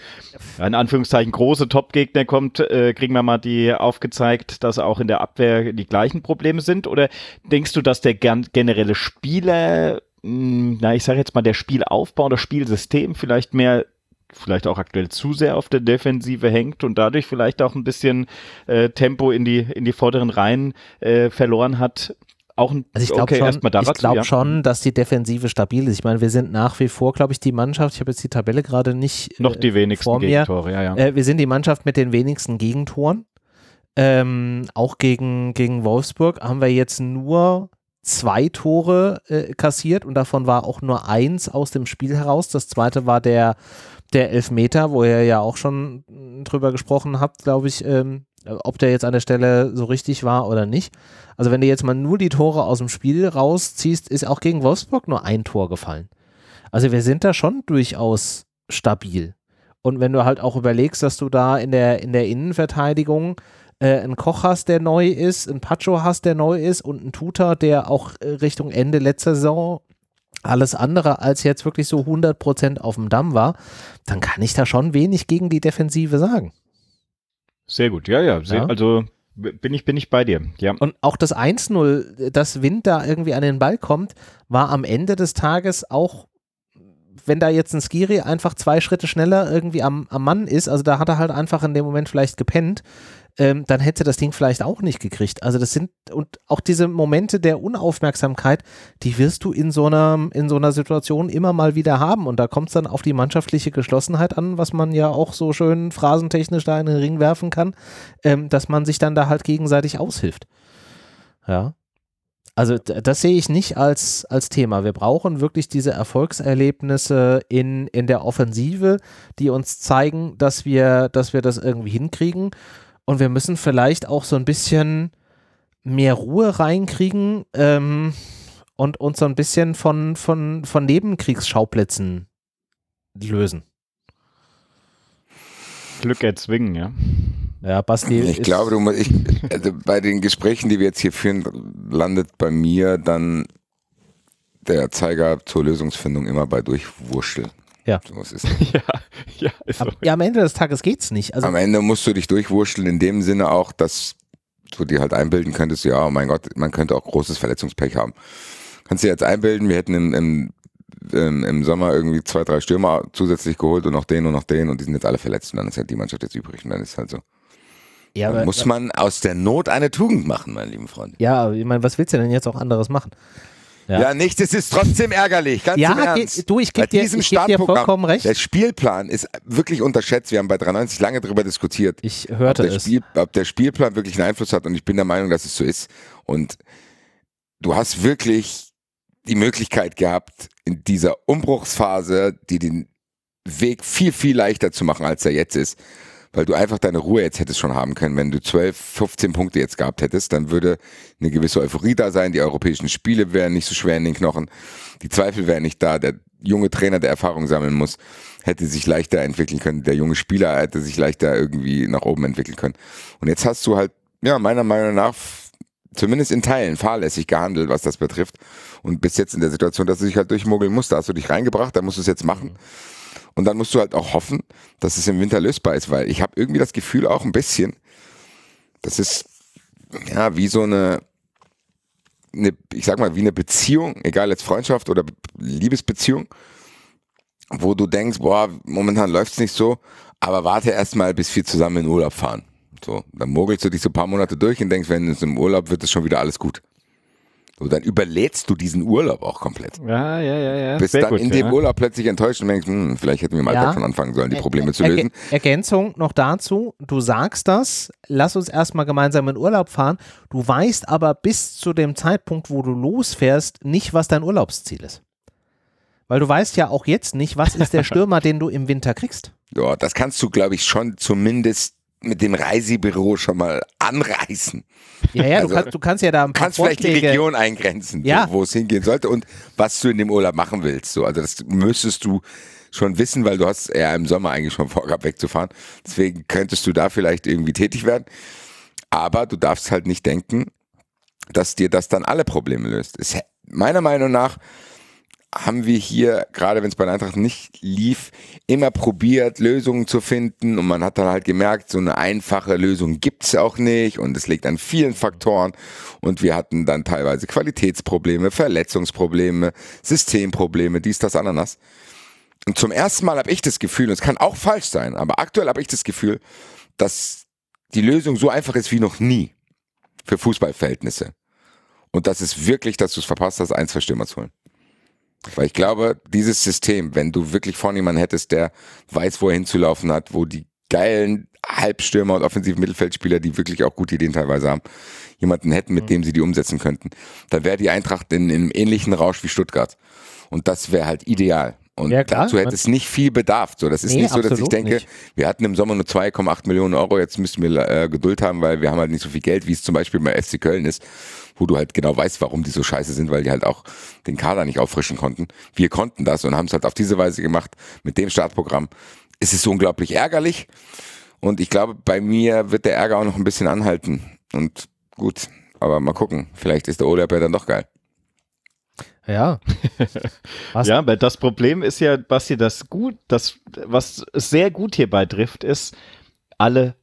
in Anführungszeichen, große Top-Gegner kommt, äh, kriegen wir mal die aufgezeigt, dass auch in der Abwehr die gleichen Probleme sind? Oder denkst du, dass der generelle Spieler hm, na, ich sage jetzt mal, der Spielaufbau, das Spielsystem vielleicht mehr vielleicht auch aktuell zu sehr auf der Defensive hängt und dadurch vielleicht auch ein bisschen äh, Tempo in die, in die vorderen Reihen äh, verloren hat. Auch ein, also ich glaube okay, schon, ich glaub ja. schon, dass die Defensive stabil ist. Ich meine, wir sind nach wie vor, glaube ich, die Mannschaft, ich habe jetzt die Tabelle gerade nicht Noch die äh, wenigsten vor mir. Gegentore, ja, ja. Äh, wir sind die Mannschaft mit den wenigsten Gegentoren. Ähm, auch gegen, gegen Wolfsburg haben wir jetzt nur zwei Tore äh, kassiert und davon war auch nur eins aus dem Spiel heraus. Das zweite war der der Elfmeter, wo ihr ja auch schon drüber gesprochen habt, glaube ich, ähm, ob der jetzt an der Stelle so richtig war oder nicht. Also wenn du jetzt mal nur die Tore aus dem Spiel rausziehst, ist auch gegen Wolfsburg nur ein Tor gefallen. Also wir sind da schon durchaus stabil. Und wenn du halt auch überlegst, dass du da in der, in der Innenverteidigung äh, einen Koch hast, der neu ist, einen Pacho hast, der neu ist und einen Tutor, der auch äh, Richtung Ende letzter Saison alles andere als jetzt wirklich so 100% auf dem Damm war, dann kann ich da schon wenig gegen die Defensive sagen. Sehr gut, ja, ja, sehr, ja. also bin ich, bin ich bei dir, ja. Und auch das 1-0, dass Wind da irgendwie an den Ball kommt, war am Ende des Tages auch wenn da jetzt ein Skiri einfach zwei Schritte schneller irgendwie am, am Mann ist, also da hat er halt einfach in dem Moment vielleicht gepennt, ähm, dann hätte das Ding vielleicht auch nicht gekriegt. Also das sind, und auch diese Momente der Unaufmerksamkeit, die wirst du in so einer, in so einer Situation immer mal wieder haben. Und da kommt es dann auf die mannschaftliche Geschlossenheit an, was man ja auch so schön phrasentechnisch da in den Ring werfen kann, ähm, dass man sich dann da halt gegenseitig aushilft. Ja. Also das sehe ich nicht als, als Thema. Wir brauchen wirklich diese Erfolgserlebnisse in, in der Offensive, die uns zeigen, dass wir, dass wir das irgendwie hinkriegen. Und wir müssen vielleicht auch so ein bisschen mehr Ruhe reinkriegen ähm, und uns so ein bisschen von, von, von Nebenkriegsschauplätzen lösen. Glück erzwingen, ja. Ja, Basti. Ich glaube, du musst, ich, also bei den Gesprächen, die wir jetzt hier führen, landet bei mir dann der Zeiger zur Lösungsfindung immer bei Durchwurschteln. Ja. So ist es. ja, ja, ist so. ja, am Ende des Tages geht's nicht. Also am Ende musst du dich durchwurschteln, in dem Sinne auch, dass du dir halt einbilden könntest, ja, oh mein Gott, man könnte auch großes Verletzungspech haben. Kannst du dir jetzt einbilden, wir hätten im, im, im, im Sommer irgendwie zwei, drei Stürmer zusätzlich geholt und noch den und noch den und die sind jetzt alle verletzt und dann ist halt die Mannschaft jetzt übrig und dann ist halt so. Ja, dann aber, muss man aus der Not eine Tugend machen, mein lieben Freund. Ja, ich meine, was willst du denn jetzt auch anderes machen? Ja, ja nichts, es ist trotzdem ärgerlich, ganz ja, Ernst. du, ich gebe dir, ich geb dir vollkommen recht. Der Spielplan ist wirklich unterschätzt. Wir haben bei 93 lange darüber diskutiert. Ich hörte ob der es. Spiel, ob der Spielplan wirklich einen Einfluss hat und ich bin der Meinung, dass es so ist. Und du hast wirklich die Möglichkeit gehabt, in dieser Umbruchsphase, die den Weg viel, viel leichter zu machen, als er jetzt ist, weil du einfach deine Ruhe jetzt hättest schon haben können. Wenn du 12, 15 Punkte jetzt gehabt hättest, dann würde eine gewisse Euphorie da sein. Die europäischen Spiele wären nicht so schwer in den Knochen. Die Zweifel wären nicht da. Der junge Trainer, der Erfahrung sammeln muss, hätte sich leichter entwickeln können. Der junge Spieler hätte sich leichter irgendwie nach oben entwickeln können. Und jetzt hast du halt, ja, meiner Meinung nach zumindest in Teilen fahrlässig gehandelt, was das betrifft. Und bis jetzt in der Situation, dass du dich halt durchmogeln musst. Da hast du dich reingebracht, da musst du es jetzt machen. Und dann musst du halt auch hoffen, dass es im Winter lösbar ist, weil ich habe irgendwie das Gefühl auch ein bisschen, das ist ja wie so eine, eine, ich sag mal, wie eine Beziehung, egal jetzt Freundschaft oder Liebesbeziehung, wo du denkst, boah, momentan läuft's nicht so, aber warte erst mal, bis wir zusammen in Urlaub fahren. So, dann mogelst du dich so ein paar Monate durch und denkst, wenn es im Urlaub wird, ist schon wieder alles gut. So, dann überlädst du diesen Urlaub auch komplett. Ja, ja, ja, ja. Bist Sehr dann gut, in dem ja. Urlaub plötzlich enttäuscht und denkst, hm, vielleicht hätten wir Alltag Ja. schon anfangen sollen, die Probleme zu Ergä- lösen. Ergänzung noch dazu, du sagst das, lass uns erstmal gemeinsam in Urlaub fahren, du weißt aber bis zu dem Zeitpunkt, wo du losfährst, nicht, was dein Urlaubsziel ist. Weil du weißt ja auch jetzt nicht, was ist der Stürmer, den du im Winter kriegst. Ja, das kannst du, glaube ich, schon zumindest mit dem Reisebüro schon mal anreißen. Ja, ja, Also, du, kannst, du kannst ja da ein paar kannst vielleicht die Vorschläge- Region eingrenzen, Ja. wo es hingehen sollte und was du in dem Urlaub machen willst. So, also das müsstest du schon wissen, weil du hast eher im Sommer eigentlich schon vorgehabt wegzufahren. Deswegen könntest du da vielleicht irgendwie tätig werden. Aber du darfst halt nicht denken, dass dir das dann alle Probleme löst. Es, meiner Meinung nach haben wir hier, gerade wenn es bei der Eintracht nicht lief, immer probiert, Lösungen zu finden und man hat dann halt gemerkt, so eine einfache Lösung gibt's auch nicht und es liegt an vielen Faktoren und wir hatten dann teilweise Qualitätsprobleme, Verletzungsprobleme, Systemprobleme, dies, das, Ananas. Und zum ersten Mal habe ich das Gefühl, und es kann auch falsch sein, aber aktuell habe ich das Gefühl, dass die Lösung so einfach ist wie noch nie für Fußballverhältnisse. Und das ist wirklich, dass du es verpasst hast, ein, zwei Stürmer zu holen. Weil ich glaube, dieses System, wenn du wirklich vorne jemanden hättest, der weiß, wo er hinzulaufen hat, wo die geilen Halbstürmer und offensiven Mittelfeldspieler, die wirklich auch gute Ideen teilweise haben, jemanden hätten, mit dem sie die umsetzen könnten, dann wäre die Eintracht in, in einem ähnlichen Rausch wie Stuttgart. Und das wäre halt ideal. Und Ja, dazu hätte es nicht viel Bedarf. So, das ist Nee, nicht so, dass ich denke, nicht. wir hatten im Sommer nur 2,8 Millionen Euro, jetzt müssten wir äh, Geduld haben, weil wir haben halt nicht so viel Geld, wie es zum Beispiel bei FC Köln ist, wo du halt genau weißt, warum die so scheiße sind, weil die halt auch den Kader nicht auffrischen konnten. Wir konnten das und haben es halt auf diese Weise gemacht mit dem Startprogramm. Es ist unglaublich ärgerlich und ich glaube, bei mir wird der Ärger auch noch ein bisschen anhalten. Und gut, aber mal gucken, vielleicht ist der Urlaub ja dann doch geil. Ja. Was? Ja, aber das Problem ist ja, Basti, das gut, das, was sehr gut hierbei trifft, ist, alle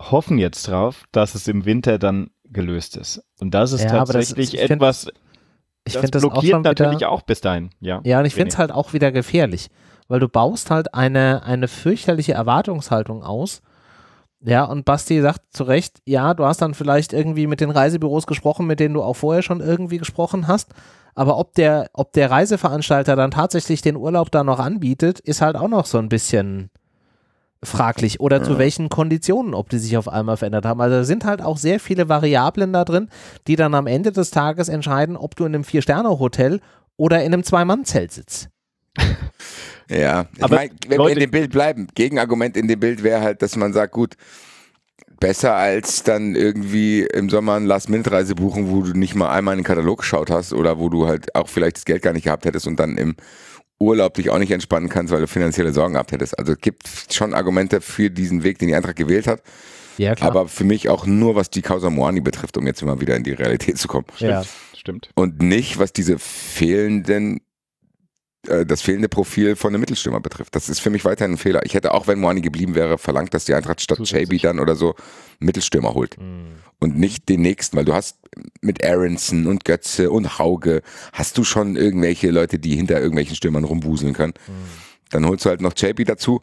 hoffen jetzt drauf, dass es im Winter dann gelöst ist. Und das ist Ja, das tatsächlich ist- ich find- etwas, Ich das finde das auch blockiert wieder, natürlich auch bis dahin. Ja, Ja, und ich finde es halt auch wieder gefährlich, weil du baust halt eine, eine fürchterliche Erwartungshaltung aus. Ja, und Basti sagt zu Recht, ja, du hast dann vielleicht irgendwie mit den Reisebüros gesprochen, mit denen du auch vorher schon irgendwie gesprochen hast. Aber ob der, ob der Reiseveranstalter dann tatsächlich den Urlaub da noch anbietet, ist halt auch noch so ein bisschen fraglich. Oder zu welchen Konditionen, ob die sich auf einmal verändert haben. Also da sind halt auch sehr viele Variablen da drin, die dann am Ende des Tages entscheiden, ob du in einem Vier-Sterne-Hotel oder in einem Zwei-Mann-Zelt sitzt. Ja, ich Aber mein, wenn wir Leute- in dem Bild bleiben, Gegenargument in dem Bild wäre halt, dass man sagt, gut, besser als dann irgendwie im Sommer eine Last-Minute-Reise buchen, wo du nicht mal einmal in den Katalog geschaut hast oder wo du halt auch vielleicht das Geld gar nicht gehabt hättest und dann im Urlaub dich auch nicht entspannen kannst, weil du finanzielle Sorgen gehabt hättest. Also es gibt schon Argumente für diesen Weg, den die Eintracht gewählt hat, Ja, aber für mich auch nur, was die Causa Moani betrifft, um jetzt immer wieder in die Realität zu kommen. ja. Stimmt. Und nicht, was diese fehlenden, das fehlende Profil von einem Mittelstürmer betrifft. Das ist für mich weiterhin ein Fehler. Ich hätte auch, wenn Moani geblieben wäre, verlangt, dass die Eintracht statt. Chaby dann oder so einen Mittelstürmer holt. Und nicht den nächsten, weil du hast mit Aronson und Götze und Hauge, hast du schon irgendwelche Leute, die hinter irgendwelchen Stürmern rumwuseln können. Dann holst du halt noch Chaby dazu.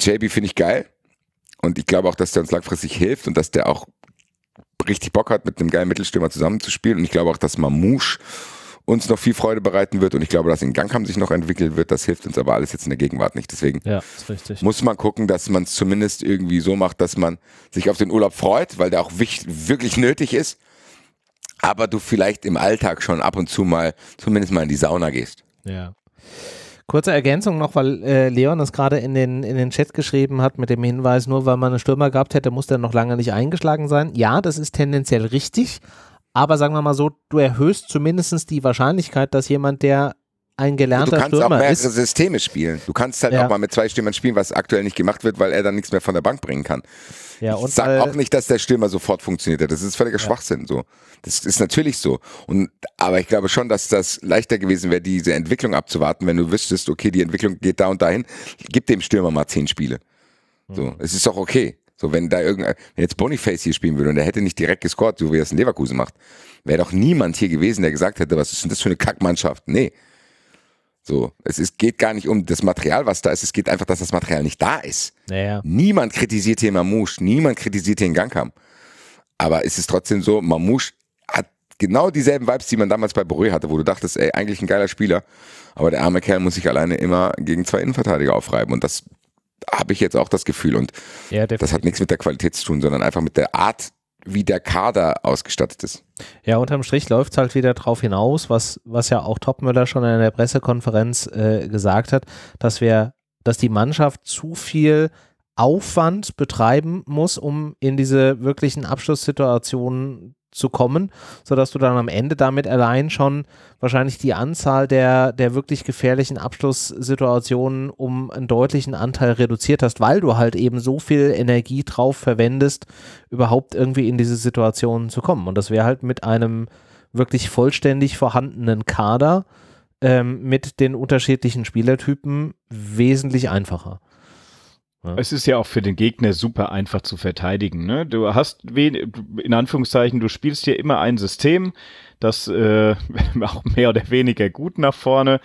Chaby finde ich geil. Und ich glaube auch, dass der uns langfristig hilft und dass der auch richtig Bock hat, mit einem geilen Mittelstürmer zusammenzuspielen. Und ich glaube auch, dass Mamouche uns noch viel Freude bereiten wird. Und ich glaube, dass in Gangham sich noch entwickeln wird. Das hilft uns aber alles jetzt in der Gegenwart nicht. Deswegen Ja, muss man gucken, dass man es zumindest irgendwie so macht, dass man sich auf den Urlaub freut, weil der auch wich- wirklich nötig ist. aber du vielleicht im Alltag schon ab und zu mal zumindest mal in die Sauna gehst. Ja. Kurze Ergänzung noch, weil äh, Leon das gerade in den, in den Chat geschrieben hat mit dem Hinweis, nur weil man einen Stürmer gehabt hätte, muss der noch lange nicht eingeschlagen sein. Ja, das ist tendenziell richtig, aber sagen wir mal so, du erhöhst zumindest die Wahrscheinlichkeit, dass jemand, der ein gelernter Du kannst Stürmer auch mehrere ist, Systeme spielen. Du kannst halt Ja. auch mal mit zwei Stürmern spielen, was aktuell nicht gemacht wird, weil er dann nichts mehr von der Bank bringen kann. ja, ich und sag weil, auch nicht, dass der Stürmer sofort funktioniert hat. Das ist völliger Schwachsinn. So, das ist natürlich so. Und aber ich glaube schon, dass das leichter gewesen wäre, diese Entwicklung abzuwarten, wenn du wüsstest, okay, die Entwicklung geht da und dahin. Gib dem Stürmer mal zehn Spiele. So, es ist doch okay. So, wenn da irgendein, wenn jetzt Boniface hier spielen würde und er hätte nicht direkt gescored, so wie er es in Leverkusen macht, wäre doch niemand hier gewesen, der gesagt hätte, was ist denn das für eine Kackmannschaft? Nee. So, es ist, geht gar nicht um das Material, was da ist, es geht einfach, dass das Material nicht da ist. naja, Niemand kritisiert hier Mamouche, niemand kritisiert hier den Gangkam. Aber es ist trotzdem so, Mamouche hat genau dieselben Vibes, die man damals bei Boré hatte, wo du dachtest, ey, eigentlich ein geiler Spieler, aber der arme Kerl muss sich alleine immer gegen zwei Innenverteidiger aufreiben und das habe ich jetzt auch das Gefühl und ja, das hat nichts mit der Qualität zu tun, sondern einfach mit der Art, wie der Kader ausgestattet ist. Ja, unterm Strich läuft es halt wieder drauf hinaus, was, was ja auch Topmüller schon in der Pressekonferenz äh, gesagt hat, dass wir, dass die Mannschaft zu viel Aufwand betreiben muss, um in diese wirklichen Abschlusssituationen zu kommen, sodass du dann am Ende damit allein schon wahrscheinlich die Anzahl der, der wirklich gefährlichen Abschlusssituationen um einen deutlichen Anteil reduziert hast, weil du halt eben so viel Energie drauf verwendest, überhaupt irgendwie in diese Situationen zu kommen. Und das wäre halt mit einem wirklich vollständig vorhandenen Kader ähm, mit den unterschiedlichen Spielertypen wesentlich einfacher. Es ist ja auch für den Gegner super einfach zu verteidigen. Ne? Du hast, in Anführungszeichen, du spielst hier immer ein System, das äh, auch mehr oder weniger gut nach vorne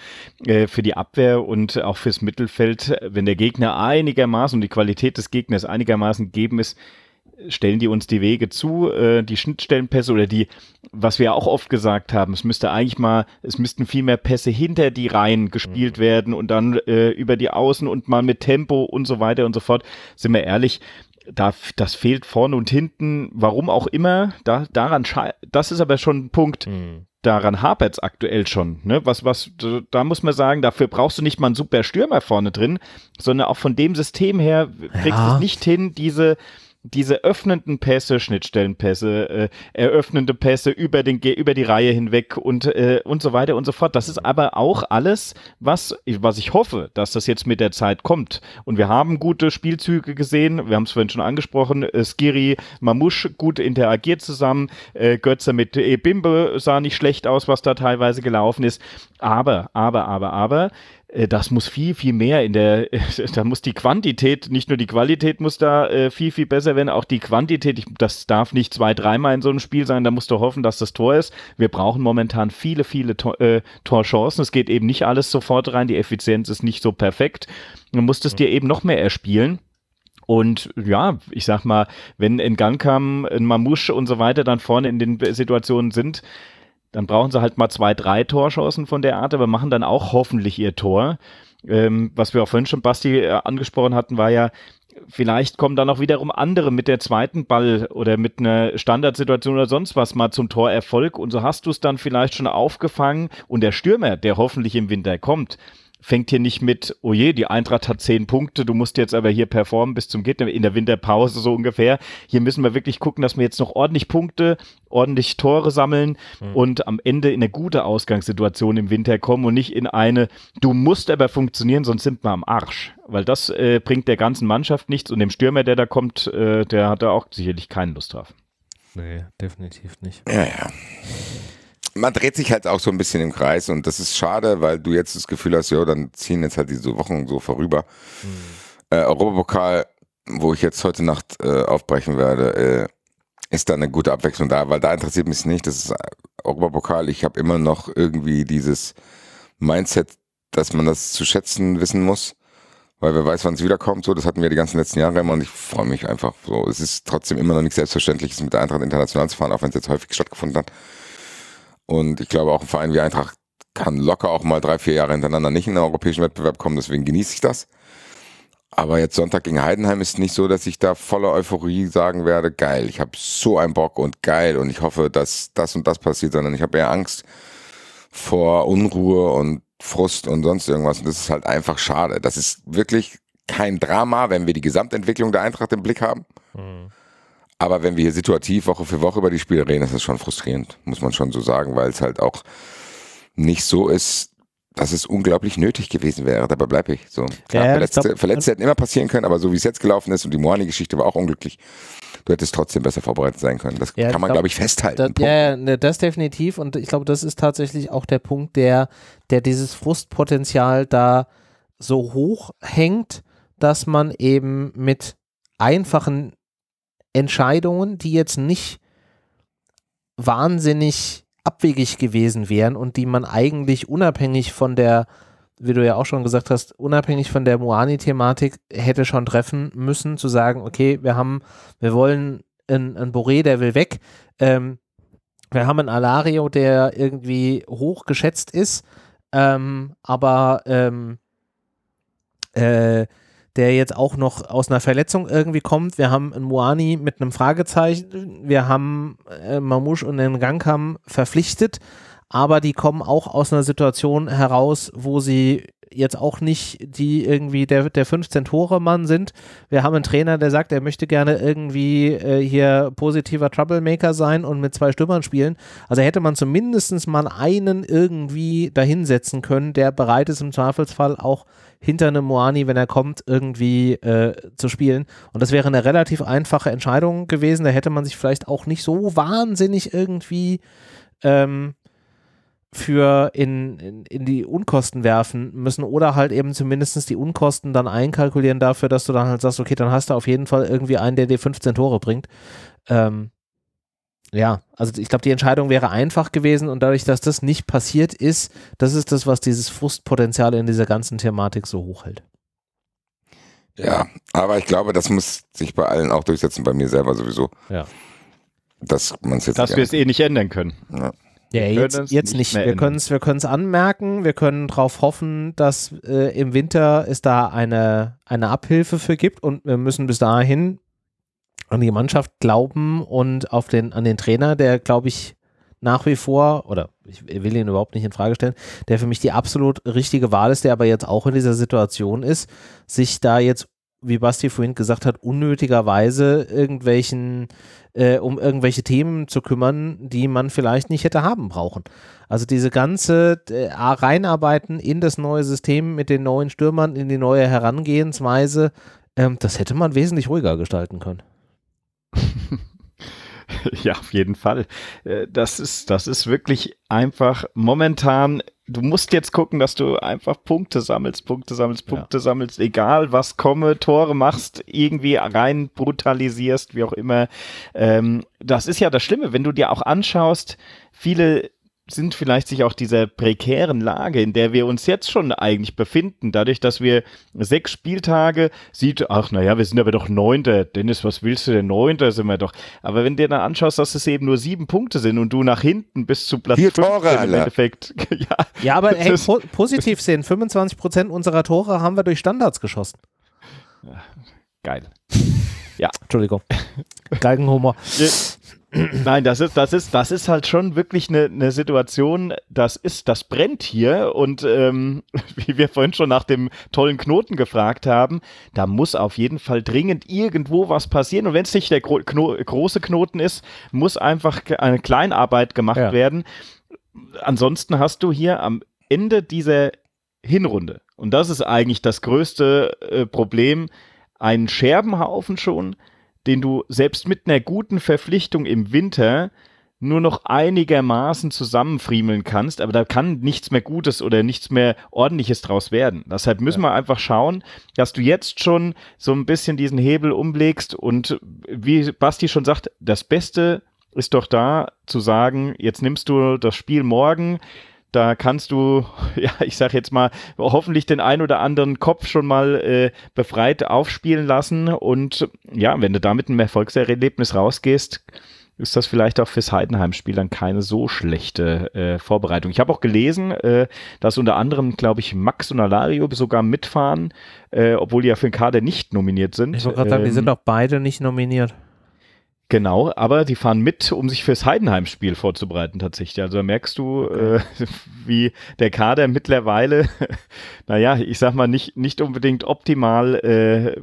äh, für die Abwehr und auch fürs Mittelfeld. Wenn der Gegner einigermaßen und die Qualität des Gegners einigermaßen gegeben ist, stellen die uns die Wege zu, äh, die Schnittstellenpässe oder die, was wir auch oft gesagt haben, es müsste eigentlich mal, es müssten viel mehr Pässe hinter die Reihen gespielt werden und dann äh, über die Außen und mal mit Tempo und so weiter und so fort. Sind wir ehrlich, da, das fehlt vorne und hinten, warum auch immer, da, daran, das ist aber schon ein Punkt, daran hapert's aktuell schon. Ne? Was, was, da muss man sagen, dafür brauchst du nicht mal einen super Stürmer vorne drin, sondern auch von dem System her kriegst du Ja. es nicht hin, diese, diese öffnenden Pässe, Schnittstellenpässe, äh, eröffnende Pässe über, den, über die Reihe hinweg und, äh, und so weiter und so fort. Das ist aber auch alles, was, was ich hoffe, dass das jetzt mit der Zeit kommt. Und wir haben gute Spielzüge gesehen. Wir haben es vorhin schon angesprochen. Äh, Skiri, Mamouche gut interagiert zusammen. Äh, Götze mit Ebimbe sah nicht schlecht aus, was da teilweise gelaufen ist. Aber, aber, aber, aber, äh, das muss viel, viel mehr in der, da muss die Quantität, nicht nur die Qualität muss da äh, viel, viel besser werden, auch die Quantität, ich, das darf nicht zwei, dreimal in so einem Spiel sein, da musst du hoffen, dass das Tor ist. Wir brauchen momentan viele, viele Tor, äh, Torchancen, es geht eben nicht alles sofort rein, die Effizienz ist nicht so perfekt. Du musst es dir eben noch mehr erspielen. Und ja, ich sag mal, wenn in Gankam, in Mamouche und so weiter dann vorne in den Situationen sind, dann brauchen sie halt mal zwei, drei Torschancen von der Art, aber machen dann auch hoffentlich ihr Tor. Ähm, was wir auch vorhin schon Basti äh, angesprochen hatten, war ja, vielleicht kommen dann auch wiederum andere mit der zweiten Ball oder mit einer Standardsituation oder sonst was mal zum Torerfolg und so hast du es dann vielleicht schon aufgefangen und der Stürmer, der hoffentlich im Winter kommt, fängt hier nicht mit, oh je, die Eintracht hat zehn Punkte, du musst jetzt aber hier performen bis zum Geht in der Winterpause so ungefähr. Hier müssen wir wirklich gucken, dass wir jetzt noch ordentlich Punkte, ordentlich Tore sammeln und am Ende in eine gute Ausgangssituation im Winter kommen und nicht in eine, du musst aber funktionieren, sonst sind wir am Arsch. Weil das äh, bringt der ganzen Mannschaft nichts und dem Stürmer, der da kommt, äh, der hat da auch sicherlich keine Lust drauf. Nee, definitiv nicht. Ja, ja. Man dreht sich halt auch so ein bisschen im Kreis und das ist schade, weil du jetzt das Gefühl hast, ja, dann ziehen jetzt halt diese Wochen so vorüber. Äh, Europapokal, wo ich jetzt heute Nacht äh, aufbrechen werde, äh, ist da eine gute Abwechslung da, weil da interessiert mich nicht. Das ist äh, Europapokal. Ich habe immer noch irgendwie dieses Mindset, dass man das zu schätzen wissen muss, weil wer weiß, wann es wiederkommt. So, das hatten wir die ganzen letzten Jahre immer und ich freue mich einfach so. Es ist trotzdem immer noch nicht selbstverständlich, mit der Eintracht international zu fahren, auch wenn es jetzt häufig stattgefunden hat. Und ich glaube, auch ein Verein wie Eintracht kann locker auch mal drei, vier Jahre hintereinander nicht in den europäischen Wettbewerb kommen, deswegen genieße ich das. Aber jetzt Sonntag gegen Heidenheim ist nicht so, dass ich da voller Euphorie sagen werde, geil, ich habe so einen Bock und geil und ich hoffe, dass das und das passiert, sondern ich habe eher Angst vor Unruhe und Frust und sonst irgendwas. Und das ist halt einfach schade. Das ist wirklich kein Drama, wenn wir die Gesamtentwicklung der Eintracht im Blick haben. Mhm. Aber wenn wir hier situativ Woche für Woche über die Spiele reden, ist das schon frustrierend, muss man schon so sagen, weil es halt auch nicht so ist, dass es unglaublich nötig gewesen wäre. Dabei bleibe ich. So, klar, ja, Verletzte, glaub, Verletzte hätten immer passieren können, aber so wie es jetzt gelaufen ist und die Moani-Geschichte war auch unglücklich. Du hättest trotzdem besser vorbereitet sein können. Das ja, kann man, glaube ich, festhalten. Da, ja, ne, das definitiv. Und ich glaube, das ist tatsächlich auch der Punkt, der, der dieses Frustpotenzial da so hoch hängt, dass man eben mit einfachen Entscheidungen, die jetzt nicht wahnsinnig abwegig gewesen wären und die man eigentlich unabhängig von der, wie du ja auch schon gesagt hast, unabhängig von der Moani-Thematik hätte schon treffen müssen, zu sagen, okay, wir haben, wir wollen einen Boré, der will weg. Ähm, wir haben einen Alario, der irgendwie hoch geschätzt ist, ähm, aber ähm, äh, der jetzt auch noch aus einer Verletzung irgendwie kommt. Wir haben einen Moani mit einem Fragezeichen. Wir haben äh, Mamouche und den Gangkam verpflichtet, aber die kommen auch aus einer Situation heraus, wo sie jetzt auch nicht die irgendwie der, der 15-Tore-Mann sind. Wir haben einen Trainer, der sagt, er möchte gerne irgendwie äh, hier positiver Troublemaker sein und mit zwei Stürmern spielen. Also hätte man zumindest mal einen irgendwie dahinsetzen können, der bereit ist im Zweifelsfall auch hinter einem Moani, wenn er kommt, irgendwie äh, zu spielen. Und das wäre eine relativ einfache Entscheidung gewesen. Da hätte man sich vielleicht auch nicht so wahnsinnig irgendwie ähm, für in, in, in, die Unkosten werfen müssen oder halt eben zumindest die Unkosten dann einkalkulieren dafür, dass du dann halt sagst, okay, dann hast du auf jeden Fall irgendwie einen, der dir 15 Tore bringt. Ähm, ja, also ich glaube, die Entscheidung wäre einfach gewesen und dadurch, dass das nicht passiert ist, das ist das, was dieses Frustpotenzial in dieser ganzen Thematik so hoch hält. Ja, aber ich glaube, das muss sich bei allen auch durchsetzen, bei mir selber sowieso. Ja. Dass man es jetzt. Dass wir es eh nicht ändern können. Ja. Ja, jetzt, jetzt nicht. nicht. Wir können es wir anmerken, wir können darauf hoffen, dass äh, im Winter es da eine, eine Abhilfe für gibt und wir müssen bis dahin an die Mannschaft glauben und auf den, an den Trainer, der, glaube ich, nach wie vor, oder ich will ihn überhaupt nicht in Frage stellen, der für mich die absolut richtige Wahl ist, der aber jetzt auch in dieser Situation ist, sich da jetzt, wie Basti vorhin gesagt hat, unnötigerweise irgendwelchen, äh, um irgendwelche Themen zu kümmern, die man vielleicht nicht hätte haben brauchen. Also diese ganze äh, Reinarbeiten in das neue System mit den neuen Stürmern, in die neue Herangehensweise, ähm, das hätte man wesentlich ruhiger gestalten können. ja, auf jeden Fall. Äh, das ist, das ist wirklich einfach momentan. Du musst jetzt gucken, dass du einfach Punkte sammelst, Punkte sammelst, Punkte ja. sammelst, egal was komme, Tore machst, irgendwie rein brutalisierst, wie auch immer. Ähm, das ist ja das Schlimme, wenn du dir auch anschaust, viele sind vielleicht sich auch dieser prekären Lage, in der wir uns jetzt schon eigentlich befinden, dadurch, dass wir sechs Spieltage sieht, ach naja, wir sind aber doch Neunter. Dennis, was willst du denn? Neunter sind wir doch. Aber wenn du dir dann anschaust, dass es eben nur sieben Punkte sind und du nach hinten bis zu Platz Vier Tore, im Endeffekt. ja, ja, aber hey, po positiv sehen, 25 Prozent unserer Tore haben wir durch Standards geschossen. Ja, geil. Ja. Entschuldigung. Galgenhumor. Nein, das ist, das ist, das ist halt schon wirklich eine, eine Situation, das ist, das brennt hier und ähm, wie wir vorhin schon nach dem tollen Knoten gefragt haben, da muss auf jeden Fall dringend irgendwo was passieren und wenn es nicht der gro Kno große Knoten ist, muss einfach eine Kleinarbeit gemacht ja. werden. Ansonsten hast du hier am Ende dieser Hinrunde, und das ist eigentlich das größte äh, Problem, einen Scherbenhaufen schon, den du selbst mit einer guten Verpflichtung im Winter nur noch einigermaßen zusammenfriemeln kannst, aber da kann nichts mehr Gutes oder nichts mehr Ordentliches draus werden. Deshalb müssen ja. wir einfach schauen, dass du jetzt schon so ein bisschen diesen Hebel umlegst und wie Basti schon sagt, das Beste ist doch da zu sagen, jetzt nimmst du das Spiel morgen, da kannst du, ja, ich sag jetzt mal, hoffentlich den ein oder anderen Kopf schon mal äh, befreit aufspielen lassen. Und ja, wenn du damit ein Erfolgserlebnis rausgehst, ist das vielleicht auch fürs Heidenheim-Spiel dann keine so schlechte äh, Vorbereitung. Ich habe auch gelesen, äh, dass unter anderem, glaube ich, Max und Alario sogar mitfahren, äh, obwohl die ja für den Kader nicht nominiert sind. Ich wollte gerade sagen, die sind Ähm, auch beide nicht nominiert. Genau, aber die fahren mit, um sich fürs Heidenheim-Spiel vorzubereiten tatsächlich. Also da merkst du, äh, wie der Kader mittlerweile, naja, ich sag mal, nicht, nicht unbedingt optimal äh,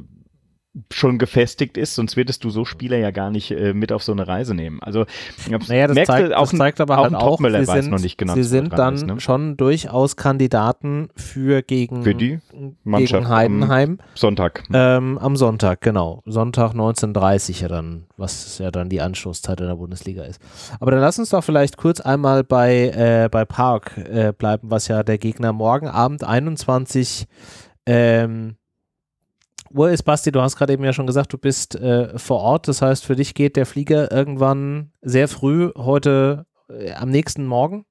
schon gefestigt ist, sonst würdest du so Spieler ja gar nicht äh, mit auf so eine Reise nehmen. Also Naja, das zeigt, auch das zeigt aber auch halt auch, sie sind, noch nicht genau, sie sind dann ist, ne? schon durchaus Kandidaten für gegen, Für die Mannschaft gegen am Heidenheim Sonntag. ähm, am Sonntag, genau. Sonntag 19.30 ja dann, was ja dann die Anschlusszeit in der Bundesliga ist. Aber dann lass uns doch vielleicht kurz einmal bei, äh, bei Park äh, bleiben, was ja der Gegner morgen Abend 21 ähm, Uhr ist. Basti, du hast gerade eben ja schon gesagt, du bist äh, vor Ort. Das heißt, für dich geht der Flieger irgendwann sehr früh heute äh, am nächsten Morgen.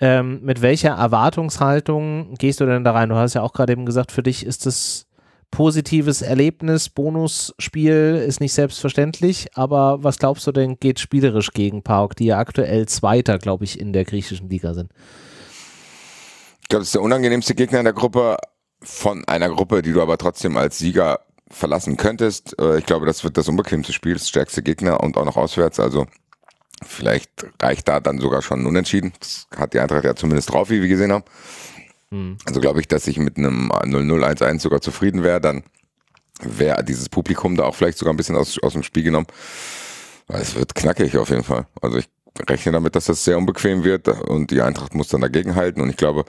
Ähm, mit welcher Erwartungshaltung gehst du denn da rein? Du hast ja auch gerade eben gesagt, für dich ist es positives Erlebnis, Bonusspiel ist nicht selbstverständlich, aber was glaubst du denn geht spielerisch gegen PAOK, die ja aktuell Zweiter, glaube ich, in der griechischen Liga sind? Ich glaube, das ist der unangenehmste Gegner in der Gruppe von einer Gruppe, die du aber trotzdem als Sieger verlassen könntest. Äh, Ich glaube, das wird das unbequemste Spiel, das stärkste Gegner und auch noch auswärts. Also vielleicht reicht da dann sogar schon ein Unentschieden. Das hat die Eintracht ja zumindest drauf, wie wir gesehen haben. Hm. Also glaube ich, dass ich mit einem 0-0-1-1 sogar zufrieden wäre. Dann wäre dieses Publikum da auch vielleicht sogar ein bisschen aus, aus dem Spiel genommen. Weil Es wird knackig auf jeden Fall. Also ich rechne damit, dass das sehr unbequem wird und die Eintracht muss dann dagegen halten. Und ich glaube,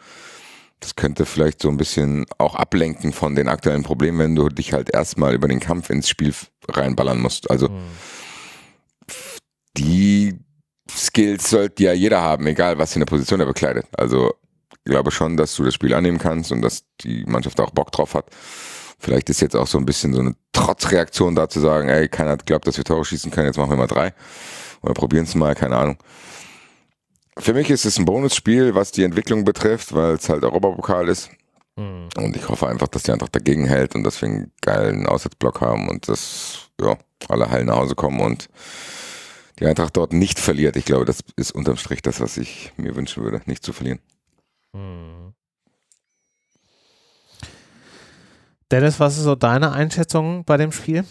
das könnte vielleicht so ein bisschen auch ablenken von den aktuellen Problemen, wenn du dich halt erstmal über den Kampf ins Spiel reinballern musst. Also die Skills sollte ja jeder haben, egal was für eine Position er bekleidet. Also ich glaube schon, dass du das Spiel annehmen kannst und dass die Mannschaft auch Bock drauf hat. Vielleicht ist jetzt auch so ein bisschen so eine Trotzreaktion da zu sagen, ey, keiner hat geglaubt, dass wir Tore schießen können, jetzt machen wir mal drei. Oder probieren es mal, keine Ahnung. Für mich ist es ein Bonusspiel, was die Entwicklung betrifft, weil es halt Europapokal ist. Hm. Und ich hoffe einfach, dass die Eintracht dagegen hält und dass wir einen geilen Auswärtsblock haben und dass ja, alle heil nach Hause kommen und die Eintracht dort nicht verliert. Ich glaube, das ist unterm Strich das, was ich mir wünschen würde, nicht zu verlieren. Hm. Dennis, was ist so deine Einschätzung bei dem Spiel?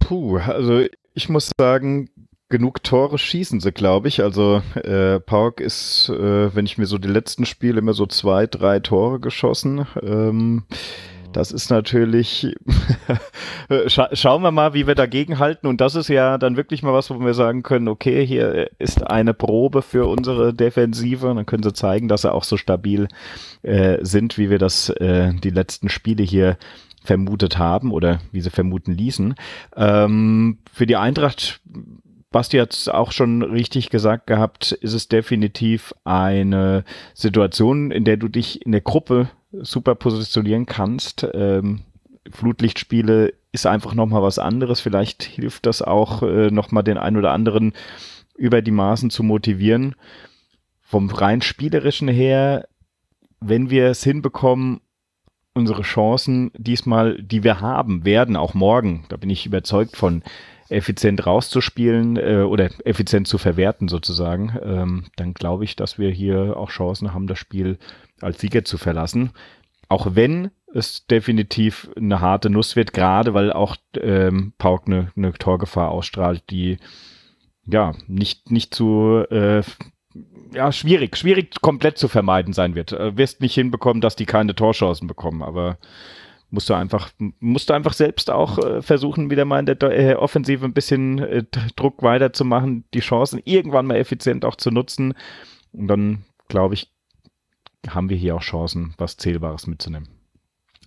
Puh, also ich muss sagen, genug Tore schießen sie, glaube ich. Also äh, Pauk ist, äh, wenn ich mir so die letzten Spiele immer so zwei, drei Tore geschossen. Ähm, das ist natürlich, Scha schauen wir mal, wie wir dagegen halten. Und das ist ja dann wirklich mal was, wo wir sagen können, okay, hier ist eine Probe für unsere Defensive. Und dann können sie zeigen, dass sie auch so stabil äh, sind, wie wir das äh, die letzten Spiele hier vermutet haben oder wie sie vermuten ließen. Ähm, für die Eintracht, Basti hat es auch schon richtig gesagt gehabt, ist es definitiv eine Situation, in der du dich in der Gruppe super positionieren kannst. Ähm, Flutlichtspiele ist einfach nochmal was anderes. Vielleicht hilft das auch äh, nochmal den einen oder anderen über die Maßen zu motivieren. Vom rein spielerischen her, wenn wir es hinbekommen, unsere Chancen diesmal, die wir haben, werden auch morgen, da bin ich überzeugt von, effizient rauszuspielen äh, oder effizient zu verwerten sozusagen, ähm, dann glaube ich, dass wir hier auch Chancen haben, das Spiel als Sieger zu verlassen. Auch wenn es definitiv eine harte Nuss wird, gerade weil auch ähm, Pauk eine, eine Torgefahr ausstrahlt, die ja nicht, nicht zu äh, ja, schwierig, schwierig komplett zu vermeiden sein wird. Äh, wirst nicht hinbekommen, dass die keine Torchancen bekommen, aber musst du einfach, musst du einfach selbst auch äh, versuchen, wieder mal in der äh, Offensive ein bisschen äh, Druck weiterzumachen, die Chancen irgendwann mal effizient auch zu nutzen. Und dann, glaube ich, haben wir hier auch Chancen, was Zählbares mitzunehmen.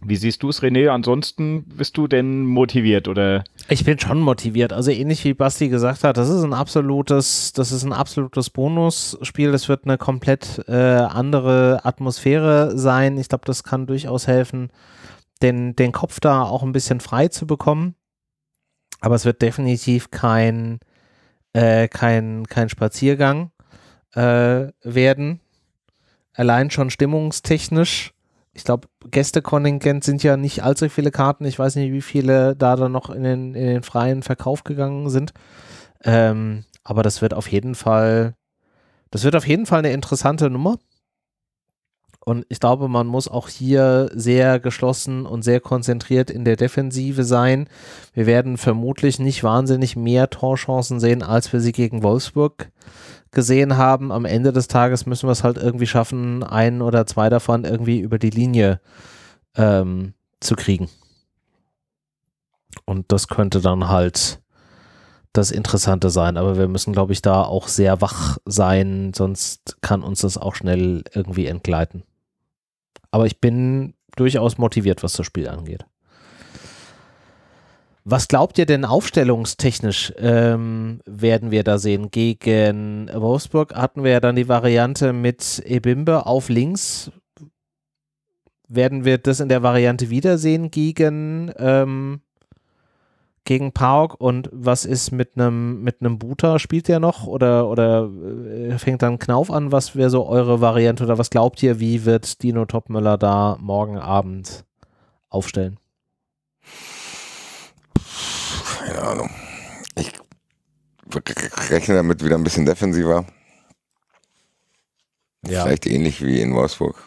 Wie siehst du es, René? Ansonsten bist du denn motiviert oder? Ich bin schon motiviert. Also ähnlich wie Basti gesagt hat, das ist ein absolutes, das ist ein absolutes Bonusspiel. Das wird eine komplett äh, andere Atmosphäre sein. Ich glaube, das kann durchaus helfen, den, den Kopf da auch ein bisschen frei zu bekommen. Aber es wird definitiv kein, äh, kein, kein Spaziergang äh, werden. Allein schon stimmungstechnisch ich glaube, Gästekontingent sind ja nicht allzu viele Karten. Ich weiß nicht, wie viele da dann noch in den, in den freien Verkauf gegangen sind. Ähm, aber das wird auf jeden Fall, das wird auf jeden Fall eine interessante Nummer. Und ich glaube, man muss auch hier sehr geschlossen und sehr konzentriert in der Defensive sein. Wir werden vermutlich nicht wahnsinnig mehr Torchancen sehen, als wir sie gegen Wolfsburg gesehen haben. Am Ende des Tages müssen wir es halt irgendwie schaffen, ein oder zwei davon irgendwie über die Linie ähm, zu kriegen. Und das könnte dann halt das Interessante sein. Aber wir müssen, glaube ich, da auch sehr wach sein, sonst kann uns das auch schnell irgendwie entgleiten. Aber ich bin durchaus motiviert, was das Spiel angeht. Was glaubt ihr denn aufstellungstechnisch ähm, werden wir da sehen? Gegen Wolfsburg hatten wir ja dann die Variante mit Ebimbe auf links. Werden wir das in der Variante wiedersehen gegen ähm, gegen Pauk und was ist mit einem mit einem Buter? Spielt der noch oder oder äh, fängt dann Knauf an? Was wäre so eure Variante oder was glaubt ihr, wie wird Dino Topmüller da morgen Abend aufstellen? Keine Ahnung. Ich rechne damit wieder ein bisschen defensiver. Ja. Vielleicht ähnlich wie in Wolfsburg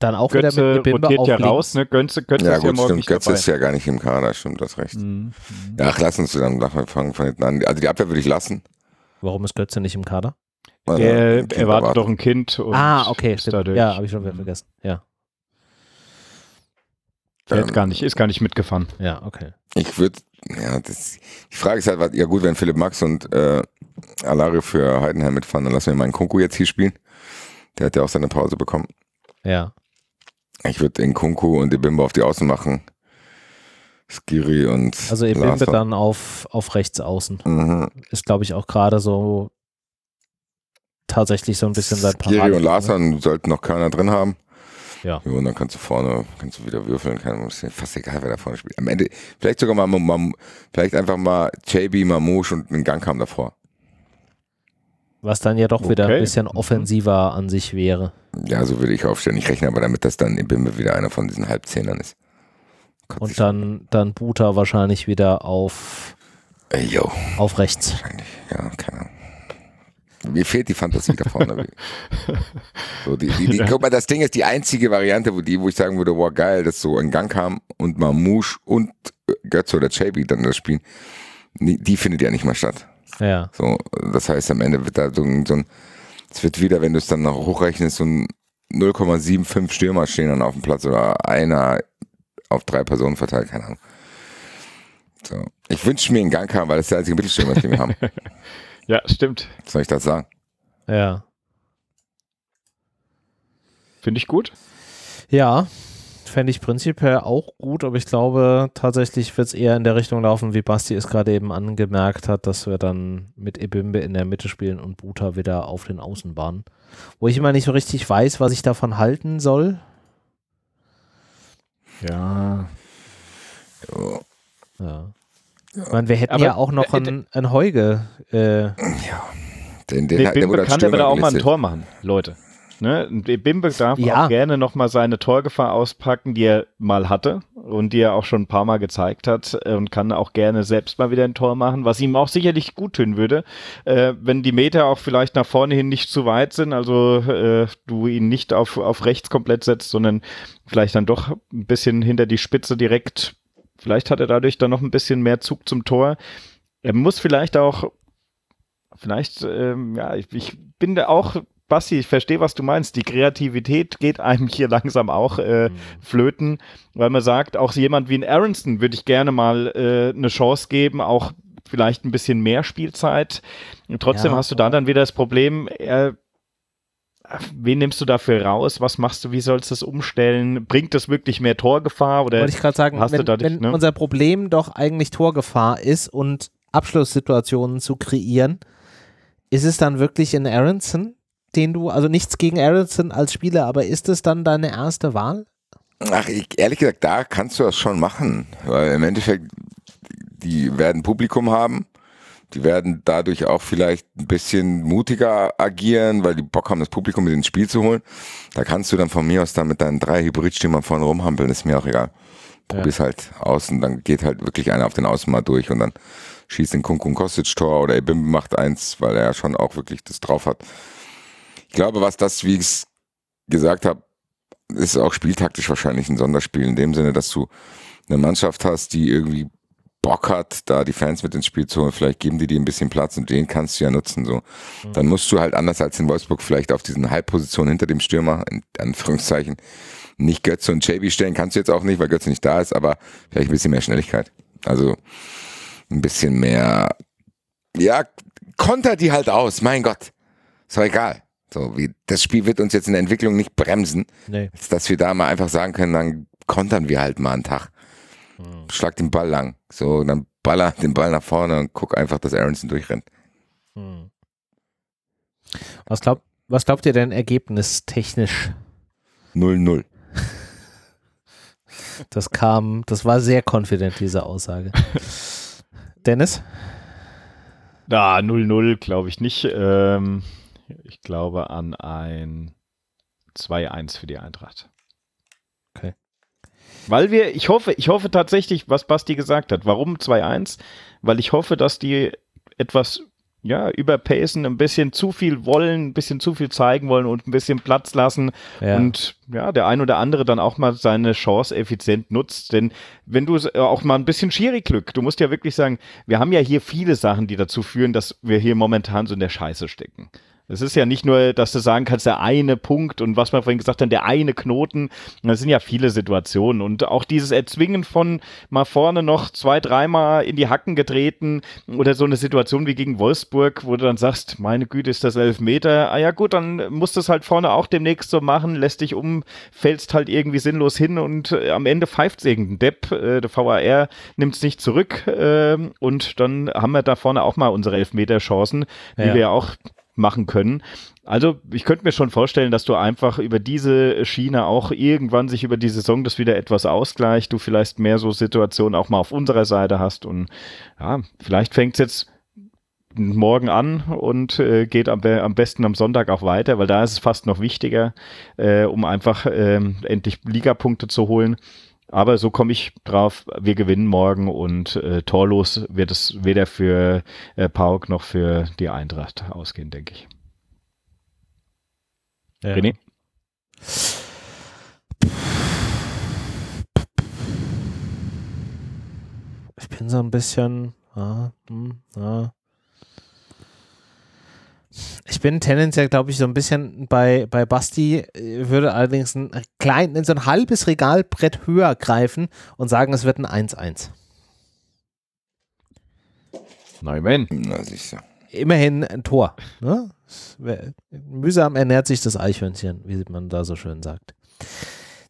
dann auch Götze wieder mit Bimbe rotiert ja links. raus, ne? Götze, Götze ja, ist gut, ja morgen stimmt. Götze ist ja gar nicht im Kader, stimmt, das recht. Mhm. Ja, ach, lass uns dann nachher fangen von hinten an. Also die Abwehr würde ich lassen. Warum ist Götze nicht im Kader? Also, er erwartet doch ein Kind. ah, okay, stimmt. Ja, habe ich schon wieder vergessen. Ja. Ähm, gar nicht, ist gar nicht mitgefahren. Ja, okay. Ich würde, ja, das, die Frage ist halt, was, ja gut, wenn Philipp Max und äh, Alario für Heidenheim mitfahren, dann lassen wir meinen Kunku jetzt hier spielen. Der hat ja auch seine Pause bekommen. Ja. Ich würde den Kunku und Ebimbe auf die Außen machen. Skiri und. Also Ebimbe dann auf, auf rechts außen. Mhm. Ist, glaube ich, auch gerade so tatsächlich so ein bisschen sein Skiri und Larson ne? sollten noch keiner drin haben. Ja. ja. Und dann kannst du vorne, kannst du wieder würfeln, kann, ist fast egal, wer da vorne spielt. Am Ende, vielleicht sogar mal, mal vielleicht einfach mal JB, Mamouche und einen Gang kam davor. Was dann ja doch okay. wieder ein bisschen mhm. offensiver an sich wäre. Ja, so würde ich aufstellen. Ich rechne aber damit, dass dann Ibimbe wieder einer von diesen Halbzehnern ist. Kotze Und dann, dann Buta wahrscheinlich wieder auf, äh, yo. auf rechts. Wahrscheinlich, ja, keine Ahnung. Mir fehlt die Fantasie da vorne. so, die, die, die, ja. Guck mal, das Ding ist die einzige Variante, wo, die, wo ich sagen würde, wow, geil, dass so ein Gang kam und Mamouche und Götze oder Chaby dann das spielen. Die, die findet ja nicht mal statt. Ja. So, das heißt, am Ende wird da so, ein, so ein es wird wieder, wenn du es dann noch hochrechnest, so ein 0,75 Stürmer stehen dann auf dem Platz oder einer auf drei Personen verteilt, keine Ahnung. So. Ich wünsche mir einen Gang haben, weil das ist der einzige Mittelstürmer, den wir haben. ja, stimmt. Was soll ich das sagen? Ja. Finde ich gut. Ja, fände ich prinzipiell auch gut, aber ich glaube, tatsächlich wird es eher in der Richtung laufen, wie Basti es gerade eben angemerkt hat, dass wir dann mit Ebimbe in der Mitte spielen und Buta wieder auf den Außenbahnen. Wo ich immer nicht so richtig weiß, was ich davon halten soll. Ja. Ja. ja. Ich meine, wir hätten aber, ja auch noch einen, einen Heuge. Äh, ja. Den, den, den, den kann aber da auch mal ein Tor machen, Leute. Ne? Bimbe darf ja. auch gerne nochmal seine Torgefahr auspacken, die er mal hatte und die er auch schon ein paar Mal gezeigt hat äh, und kann auch gerne selbst mal wieder ein Tor machen, was ihm auch sicherlich gut tun würde, äh, wenn die Meter auch vielleicht nach vorne hin nicht zu weit sind, also äh, du ihn nicht auf, auf rechts komplett setzt, sondern vielleicht dann doch ein bisschen hinter die Spitze direkt, vielleicht hat er dadurch dann noch ein bisschen mehr Zug zum Tor. Er muss vielleicht auch vielleicht, ähm, ja, ich, ich bin da auch Basti, ich verstehe, was du meinst. Die Kreativität geht einem hier langsam auch äh, mhm. flöten, weil man sagt, auch jemand wie ein Aronson würde ich gerne mal äh, eine Chance geben, auch vielleicht ein bisschen mehr Spielzeit. Und trotzdem ja. hast du da dann wieder das Problem, er wen nimmst du dafür raus? Was machst du? Wie sollst du das umstellen? Bringt das wirklich mehr Torgefahr? Oder Wollte ich gerade sagen, wenn, dadurch, wenn ne? unser Problem doch eigentlich Torgefahr ist und Abschlusssituationen zu kreieren, ist es dann wirklich in Aronson? Den du, also nichts gegen Aronson als Spieler, aber ist es dann deine erste Wahl? Ach, ich, ehrlich gesagt, da kannst du das schon machen, weil im Endeffekt, die werden Publikum haben, Die werden dadurch auch vielleicht ein bisschen mutiger agieren, weil die Bock haben, das Publikum mit ins Spiel zu holen. Da kannst du dann von mir aus dann mit deinen drei Hybridstimmern vorne rumhampeln, ist mir auch egal. Probier's ja. halt aus und dann geht halt wirklich einer auf den Außen mal durch und dann schießt den Kunkun Kostic Tor oder Ebim macht eins, weil er ja schon auch wirklich das drauf hat. Ich glaube, was das, wie ich es gesagt habe, ist auch spieltaktisch wahrscheinlich ein Sonderspiel in dem Sinne, dass du eine Mannschaft hast, die irgendwie Bock hat, da die Fans mit ins Spiel zu holen, vielleicht geben die dir ein bisschen Platz und den kannst du ja nutzen. So, mhm. dann musst du halt anders als in Wolfsburg vielleicht auf diesen Halbpositionen hinter dem Stürmer, in Anführungszeichen, nicht Götze und JB stellen kannst du jetzt auch nicht, weil Götze nicht da ist, aber vielleicht ein bisschen mehr Schnelligkeit. Also ein bisschen mehr, ja, konter die halt aus, mein Gott. Ist doch egal. So, wie, das Spiel wird uns jetzt in der Entwicklung nicht bremsen. Nee. Dass wir da mal einfach sagen können, dann kontern wir halt mal einen Tag. Hm. Schlag den Ball lang. So, dann baller den Ball nach vorne und guck einfach, dass Aronson durchrennt. Hm. Was, glaub, was glaubt ihr denn ergebnistechnisch? 0-0. Das kam, das war sehr confident, diese Aussage. Dennis? Da, 0-0 glaube ich nicht. Ähm, ich glaube an ein 2-1 für die Eintracht. Okay. Weil wir, ich hoffe, ich hoffe tatsächlich, was Basti gesagt hat. Warum 2-1? Weil ich hoffe, dass die etwas ja, überpacen, ein bisschen zu viel wollen, ein bisschen zu viel zeigen wollen und ein bisschen Platz lassen ja. und ja, der ein oder andere dann auch mal seine Chance effizient nutzt. Denn wenn du äh, auch mal ein bisschen Schiri-Glück, du musst ja wirklich sagen, wir haben ja hier viele Sachen, die dazu führen, dass wir hier momentan so in der Scheiße stecken. Es ist ja nicht nur, dass du sagen kannst, der eine Punkt und was wir vorhin gesagt haben, der eine Knoten. Das sind ja viele Situationen. Und auch dieses Erzwingen von mal vorne noch zwei, dreimal in die Hacken getreten oder so eine Situation wie gegen Wolfsburg, wo du dann sagst, meine Güte, ist das elf Meter. Ah ja gut, dann musst du es halt vorne auch demnächst so machen, lässt dich um, fällst halt irgendwie sinnlos hin und äh, am Ende pfeift es irgendein Depp. Äh, der VAR nimmt es nicht zurück äh, und dann haben wir da vorne auch mal unsere Elfmeter-Chancen, die ja. wir ja auch machen können. Also ich könnte mir schon vorstellen, dass du einfach über diese Schiene auch irgendwann sich über die Saison das wieder etwas ausgleicht, du vielleicht mehr so Situationen auch mal auf unserer Seite hast und ja, vielleicht fängt es jetzt morgen an und äh, geht am, am, besten am Sonntag auch weiter, weil da ist es fast noch wichtiger, äh, um einfach äh, endlich Ligapunkte zu holen. Aber so komme ich drauf, wir gewinnen morgen und äh, torlos wird es weder für äh, Pauk noch für die Eintracht ausgehen, denke ich. Ja. René? Ich bin so ein bisschen, ah, hm, ah, ich bin tendenziell, glaube ich, so ein bisschen bei, bei Basti, würde allerdings ein klein, in so ein halbes Regalbrett höher greifen und sagen, es wird ein 1-1. Neumann. Na, sicher. Immerhin ein Tor. Ne? Mühsam ernährt sich das Eichhörnchen, wie man da so schön sagt.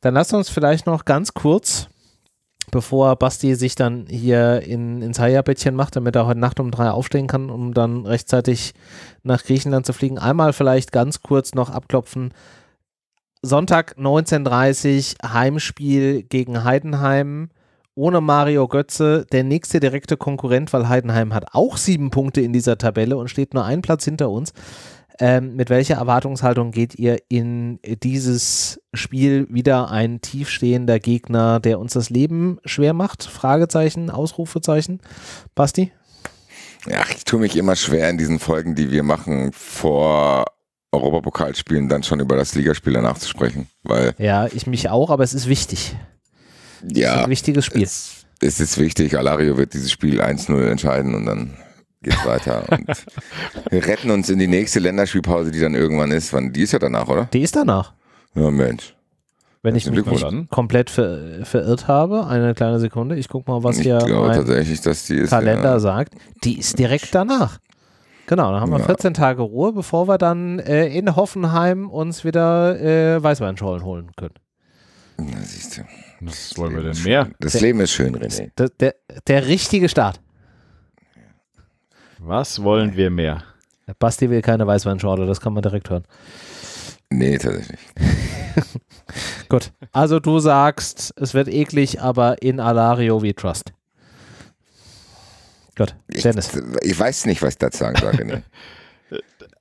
Dann lasst uns vielleicht noch ganz kurz bevor Basti sich dann hier in, ins Haia-Bettchen macht, damit er heute Nacht um drei aufstehen kann, um dann rechtzeitig nach Griechenland zu fliegen. Einmal vielleicht ganz kurz noch abklopfen. Sonntag 19.30 Heimspiel gegen Heidenheim ohne Mario Götze, der nächste direkte Konkurrent, weil Heidenheim hat auch sieben Punkte in dieser Tabelle und steht nur einen Platz hinter uns. Ähm, mit welcher Erwartungshaltung geht ihr in dieses Spiel wieder ein tiefstehender Gegner, der uns das Leben schwer macht? Fragezeichen, Ausrufezeichen. Basti? Ja, ich tue mich immer schwer in diesen Folgen, die wir machen vor Europapokalspielen, dann schon über das Ligaspiel danach zu sprechen, weil. Ja, ich mich auch, aber es ist wichtig. Ja. Es ist ein wichtiges Spiel. Es, es ist wichtig. Alario wird dieses Spiel 1-0 entscheiden und dann geht's weiter. Und wir retten uns in die nächste Länderspielpause, die dann irgendwann ist. Wann, die ist ja danach, oder? Die ist danach. Ja, Mensch. Wenn ich mich nicht komplett ver verirrt habe, eine kleine Sekunde, ich gucke mal, was ich hier mein Kalender ja. sagt. Die ist direkt danach. Genau, dann haben wir ja. 14 Tage Ruhe, bevor wir dann äh, in Hoffenheim uns wieder äh, Weißweinschollen holen können. Na, siehst du. Was wollen wir denn mehr? Das Leben ist schön, René. Der, der, der richtige Start. Was wollen wir mehr? Basti will keine Weißweinschorle, das kann man direkt hören. Nee, tatsächlich. Gut, also du sagst, es wird eklig, aber in Alario we trust. Gut, Dennis. Ich, ich weiß nicht, was ich dazu sagen soll, René.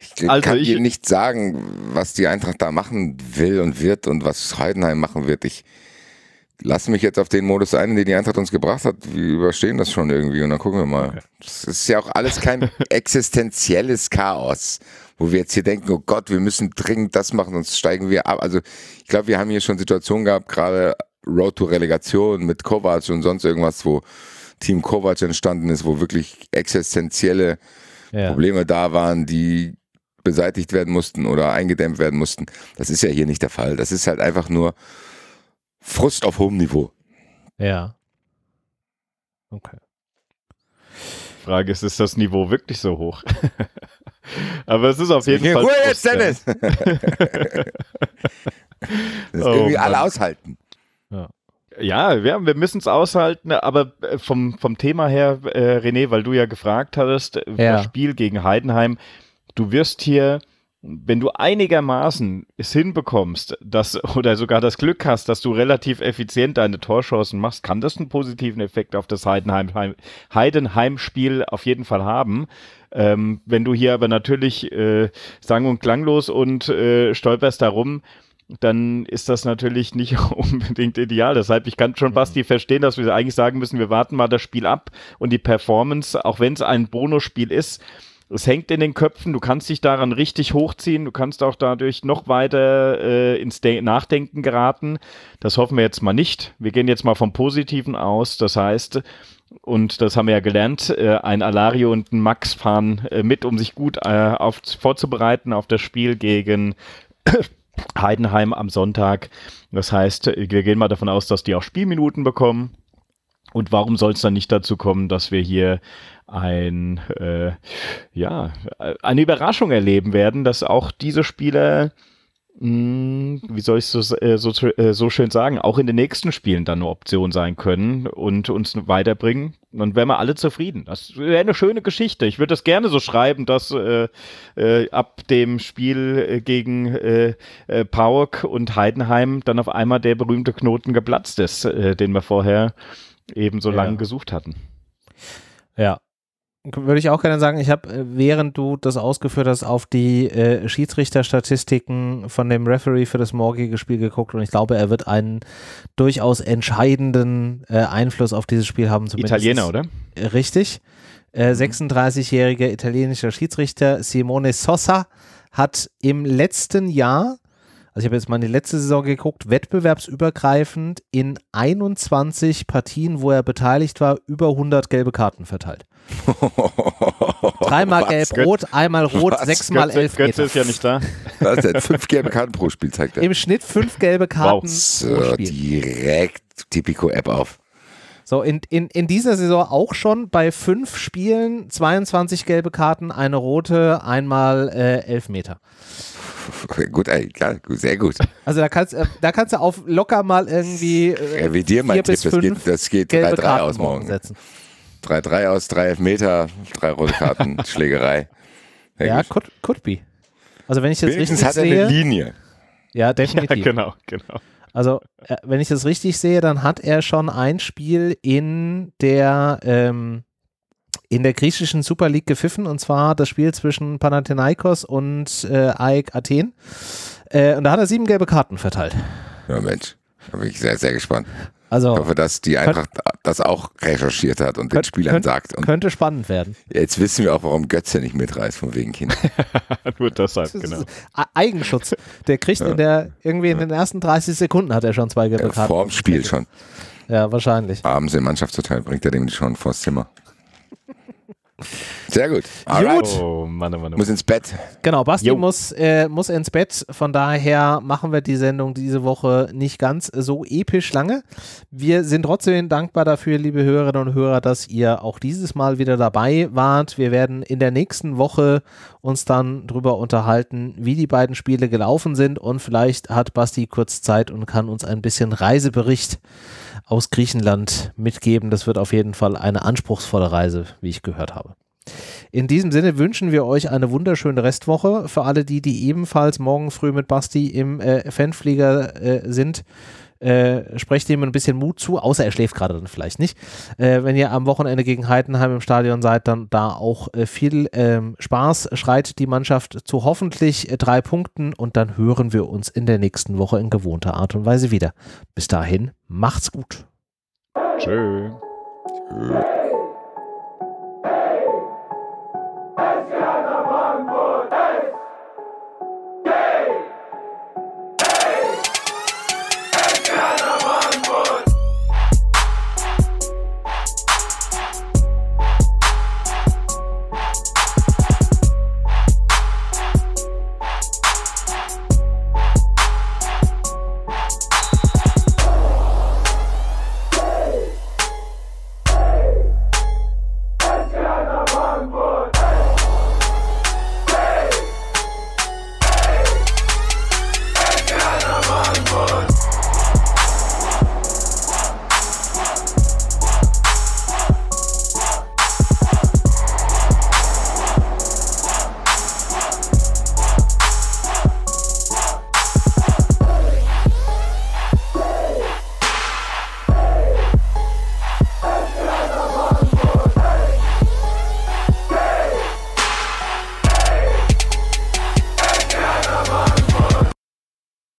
Ich also kann ich, dir nicht sagen, was die Eintracht da machen will und wird und was Heidenheim machen wird. Ich lasse mich jetzt auf den Modus ein, den die Eintracht uns gebracht hat. Wir überstehen das schon irgendwie und dann gucken wir mal. Das ist ja auch alles kein existenzielles Chaos, wo wir jetzt hier denken, oh Gott, wir müssen dringend das machen, sonst steigen wir ab. Also ich glaube, wir haben hier schon Situationen gehabt, gerade Road to Relegation mit Kovac und sonst irgendwas, wo Team Kovac entstanden ist, wo wirklich existenzielle ja. Probleme da waren, die beseitigt werden mussten oder eingedämmt werden mussten. Das ist ja hier nicht der Fall. Das ist halt einfach nur Frust auf hohem Niveau. Ja. Okay. Frage ist, ist das Niveau wirklich so hoch? Aber es ist auf jeden Fall. Ruhe jetzt, Dennis! das oh, irgendwie Mann. alle aushalten. Ja. Ja, wir, wir müssen es aushalten, aber äh, vom, vom Thema her, äh, René, weil du ja gefragt hattest, äh, ja. das Spiel gegen Heidenheim, du wirst hier, wenn du einigermaßen es hinbekommst, dass, oder sogar das Glück hast, dass du relativ effizient deine Torchancen machst, kann das einen positiven Effekt auf das Heidenheim, Heidenheim-Spiel auf jeden Fall haben. Ähm, wenn du hier aber natürlich äh, sang- und klanglos und äh, stolperst darum, dann ist das natürlich nicht unbedingt ideal. Deshalb, ich kann schon Basti verstehen, dass wir eigentlich sagen müssen, wir warten mal das Spiel ab und die Performance, auch wenn es ein Bonusspiel ist, es hängt in den Köpfen, du kannst dich daran richtig hochziehen, du kannst auch dadurch noch weiter äh, ins De Nachdenken geraten. Das hoffen wir jetzt mal nicht. Wir gehen jetzt mal vom Positiven aus. Das heißt, und das haben wir ja gelernt, äh, ein Alario und ein Max fahren äh, mit, um sich gut äh, auf, vorzubereiten auf das Spiel gegen Heidenheim am Sonntag. Das heißt, wir gehen mal davon aus, dass die auch Spielminuten bekommen. Und warum soll es dann nicht dazu kommen, dass wir hier ein, äh, ja, eine Überraschung erleben werden, dass auch diese Spieler hm, wie soll ich so, äh, so, äh, so schön sagen, auch in den nächsten Spielen dann eine Option sein können und uns weiterbringen. Dann wären wir alle zufrieden. Das wäre eine schöne Geschichte. Ich würde das gerne so schreiben, dass äh, äh, ab dem Spiel äh, gegen äh, äh, Pauk und Heidenheim dann auf einmal der berühmte Knoten geplatzt ist, äh, den wir vorher eben so ja. lange gesucht hatten. Ja, würde ich auch gerne sagen, ich habe, äh, während du das ausgeführt hast, auf die äh, Schiedsrichterstatistiken von dem Referee für das morgige Spiel geguckt und ich glaube, er wird einen durchaus entscheidenden äh, Einfluss auf dieses Spiel haben. Italiener, oder? Richtig. Äh, 36-jähriger mhm. italienischer Schiedsrichter Simone Sosa hat im letzten Jahr also ich habe jetzt mal in die letzte Saison geguckt, wettbewerbsübergreifend in 21 Partien, wo er beteiligt war, über 100 gelbe Karten verteilt. Dreimal gelb-rot, einmal rot, Was? sechsmal elf Götze ist ja nicht da. Was denn? Fünf gelbe Karten pro Spiel zeigt er. Im Schnitt fünf gelbe Karten wow. so, direkt Tipico-App auf. So, in, in, in dieser Saison auch schon bei fünf Spielen 22 gelbe Karten, eine rote, einmal äh, elf Meter. Gut, klar, sehr gut. Also da kannst, äh, da kannst du auf locker mal irgendwie. Äh, Revidier mein Tipp, das geht, das geht 3-3 aus morgen. 3-3 aus, 3 Elfmeter, drei rote Karten, Schlägerei. Sehr ja, could, could be. Also wenn ich das Wenigstens richtig sehe. hat er eine Linie. Ja, definitiv. Ja, genau, genau. Also, äh, wenn ich das richtig sehe, dann hat er schon ein Spiel in der ähm, in der griechischen Super League gepfiffen und zwar das Spiel zwischen Panathinaikos und äh, AEK Athen. Äh, und da hat er sieben gelbe Karten verteilt. Ja, Mensch, da bin ich sehr, sehr gespannt. Also, ich hoffe, dass die Eintracht das auch recherchiert hat und könnt, den Spielern könnt, sagt. Und könnte spannend werden. Jetzt wissen wir auch, warum Götze nicht mitreißt, von wegen Kind. Nur deshalb, genau. Eigenschutz. Der kriegt ja. in der, irgendwie in den ersten 30 Sekunden hat er schon zwei gelbe Karten. Vor dem Spiel schon. Ja, wahrscheinlich. Abends im Mannschaftshotel bringt er dem schon vors Zimmer. Sehr gut. Alright. Oh, Mann, Mann, Mann. Muss ins Bett. Genau, Basti muss, äh, muss ins Bett. Von daher machen wir die Sendung diese Woche nicht ganz so episch lange. Wir sind trotzdem dankbar dafür, liebe Hörerinnen und Hörer, dass ihr auch dieses Mal wieder dabei wart. Wir werden in der nächsten Woche uns dann darüber unterhalten, wie die beiden Spiele gelaufen sind und vielleicht hat Basti kurz Zeit und kann uns ein bisschen Reisebericht aus Griechenland mitgeben. Das wird auf jeden Fall eine anspruchsvolle Reise, wie ich gehört habe. In diesem Sinne wünschen wir euch eine wunderschöne Restwoche. Für alle die, die ebenfalls morgen früh mit Basti im äh, Fanflieger äh, sind, Äh, sprecht ihm ein bisschen Mut zu, außer er schläft gerade dann vielleicht nicht. Äh, wenn ihr am Wochenende gegen Heidenheim im Stadion seid, dann da auch äh, viel ähm, Spaß. Schreit die Mannschaft zu hoffentlich äh, drei Punkten und dann hören wir uns in der nächsten Woche in gewohnter Art und Weise wieder. Bis dahin, macht's gut. Tschö. Tschö.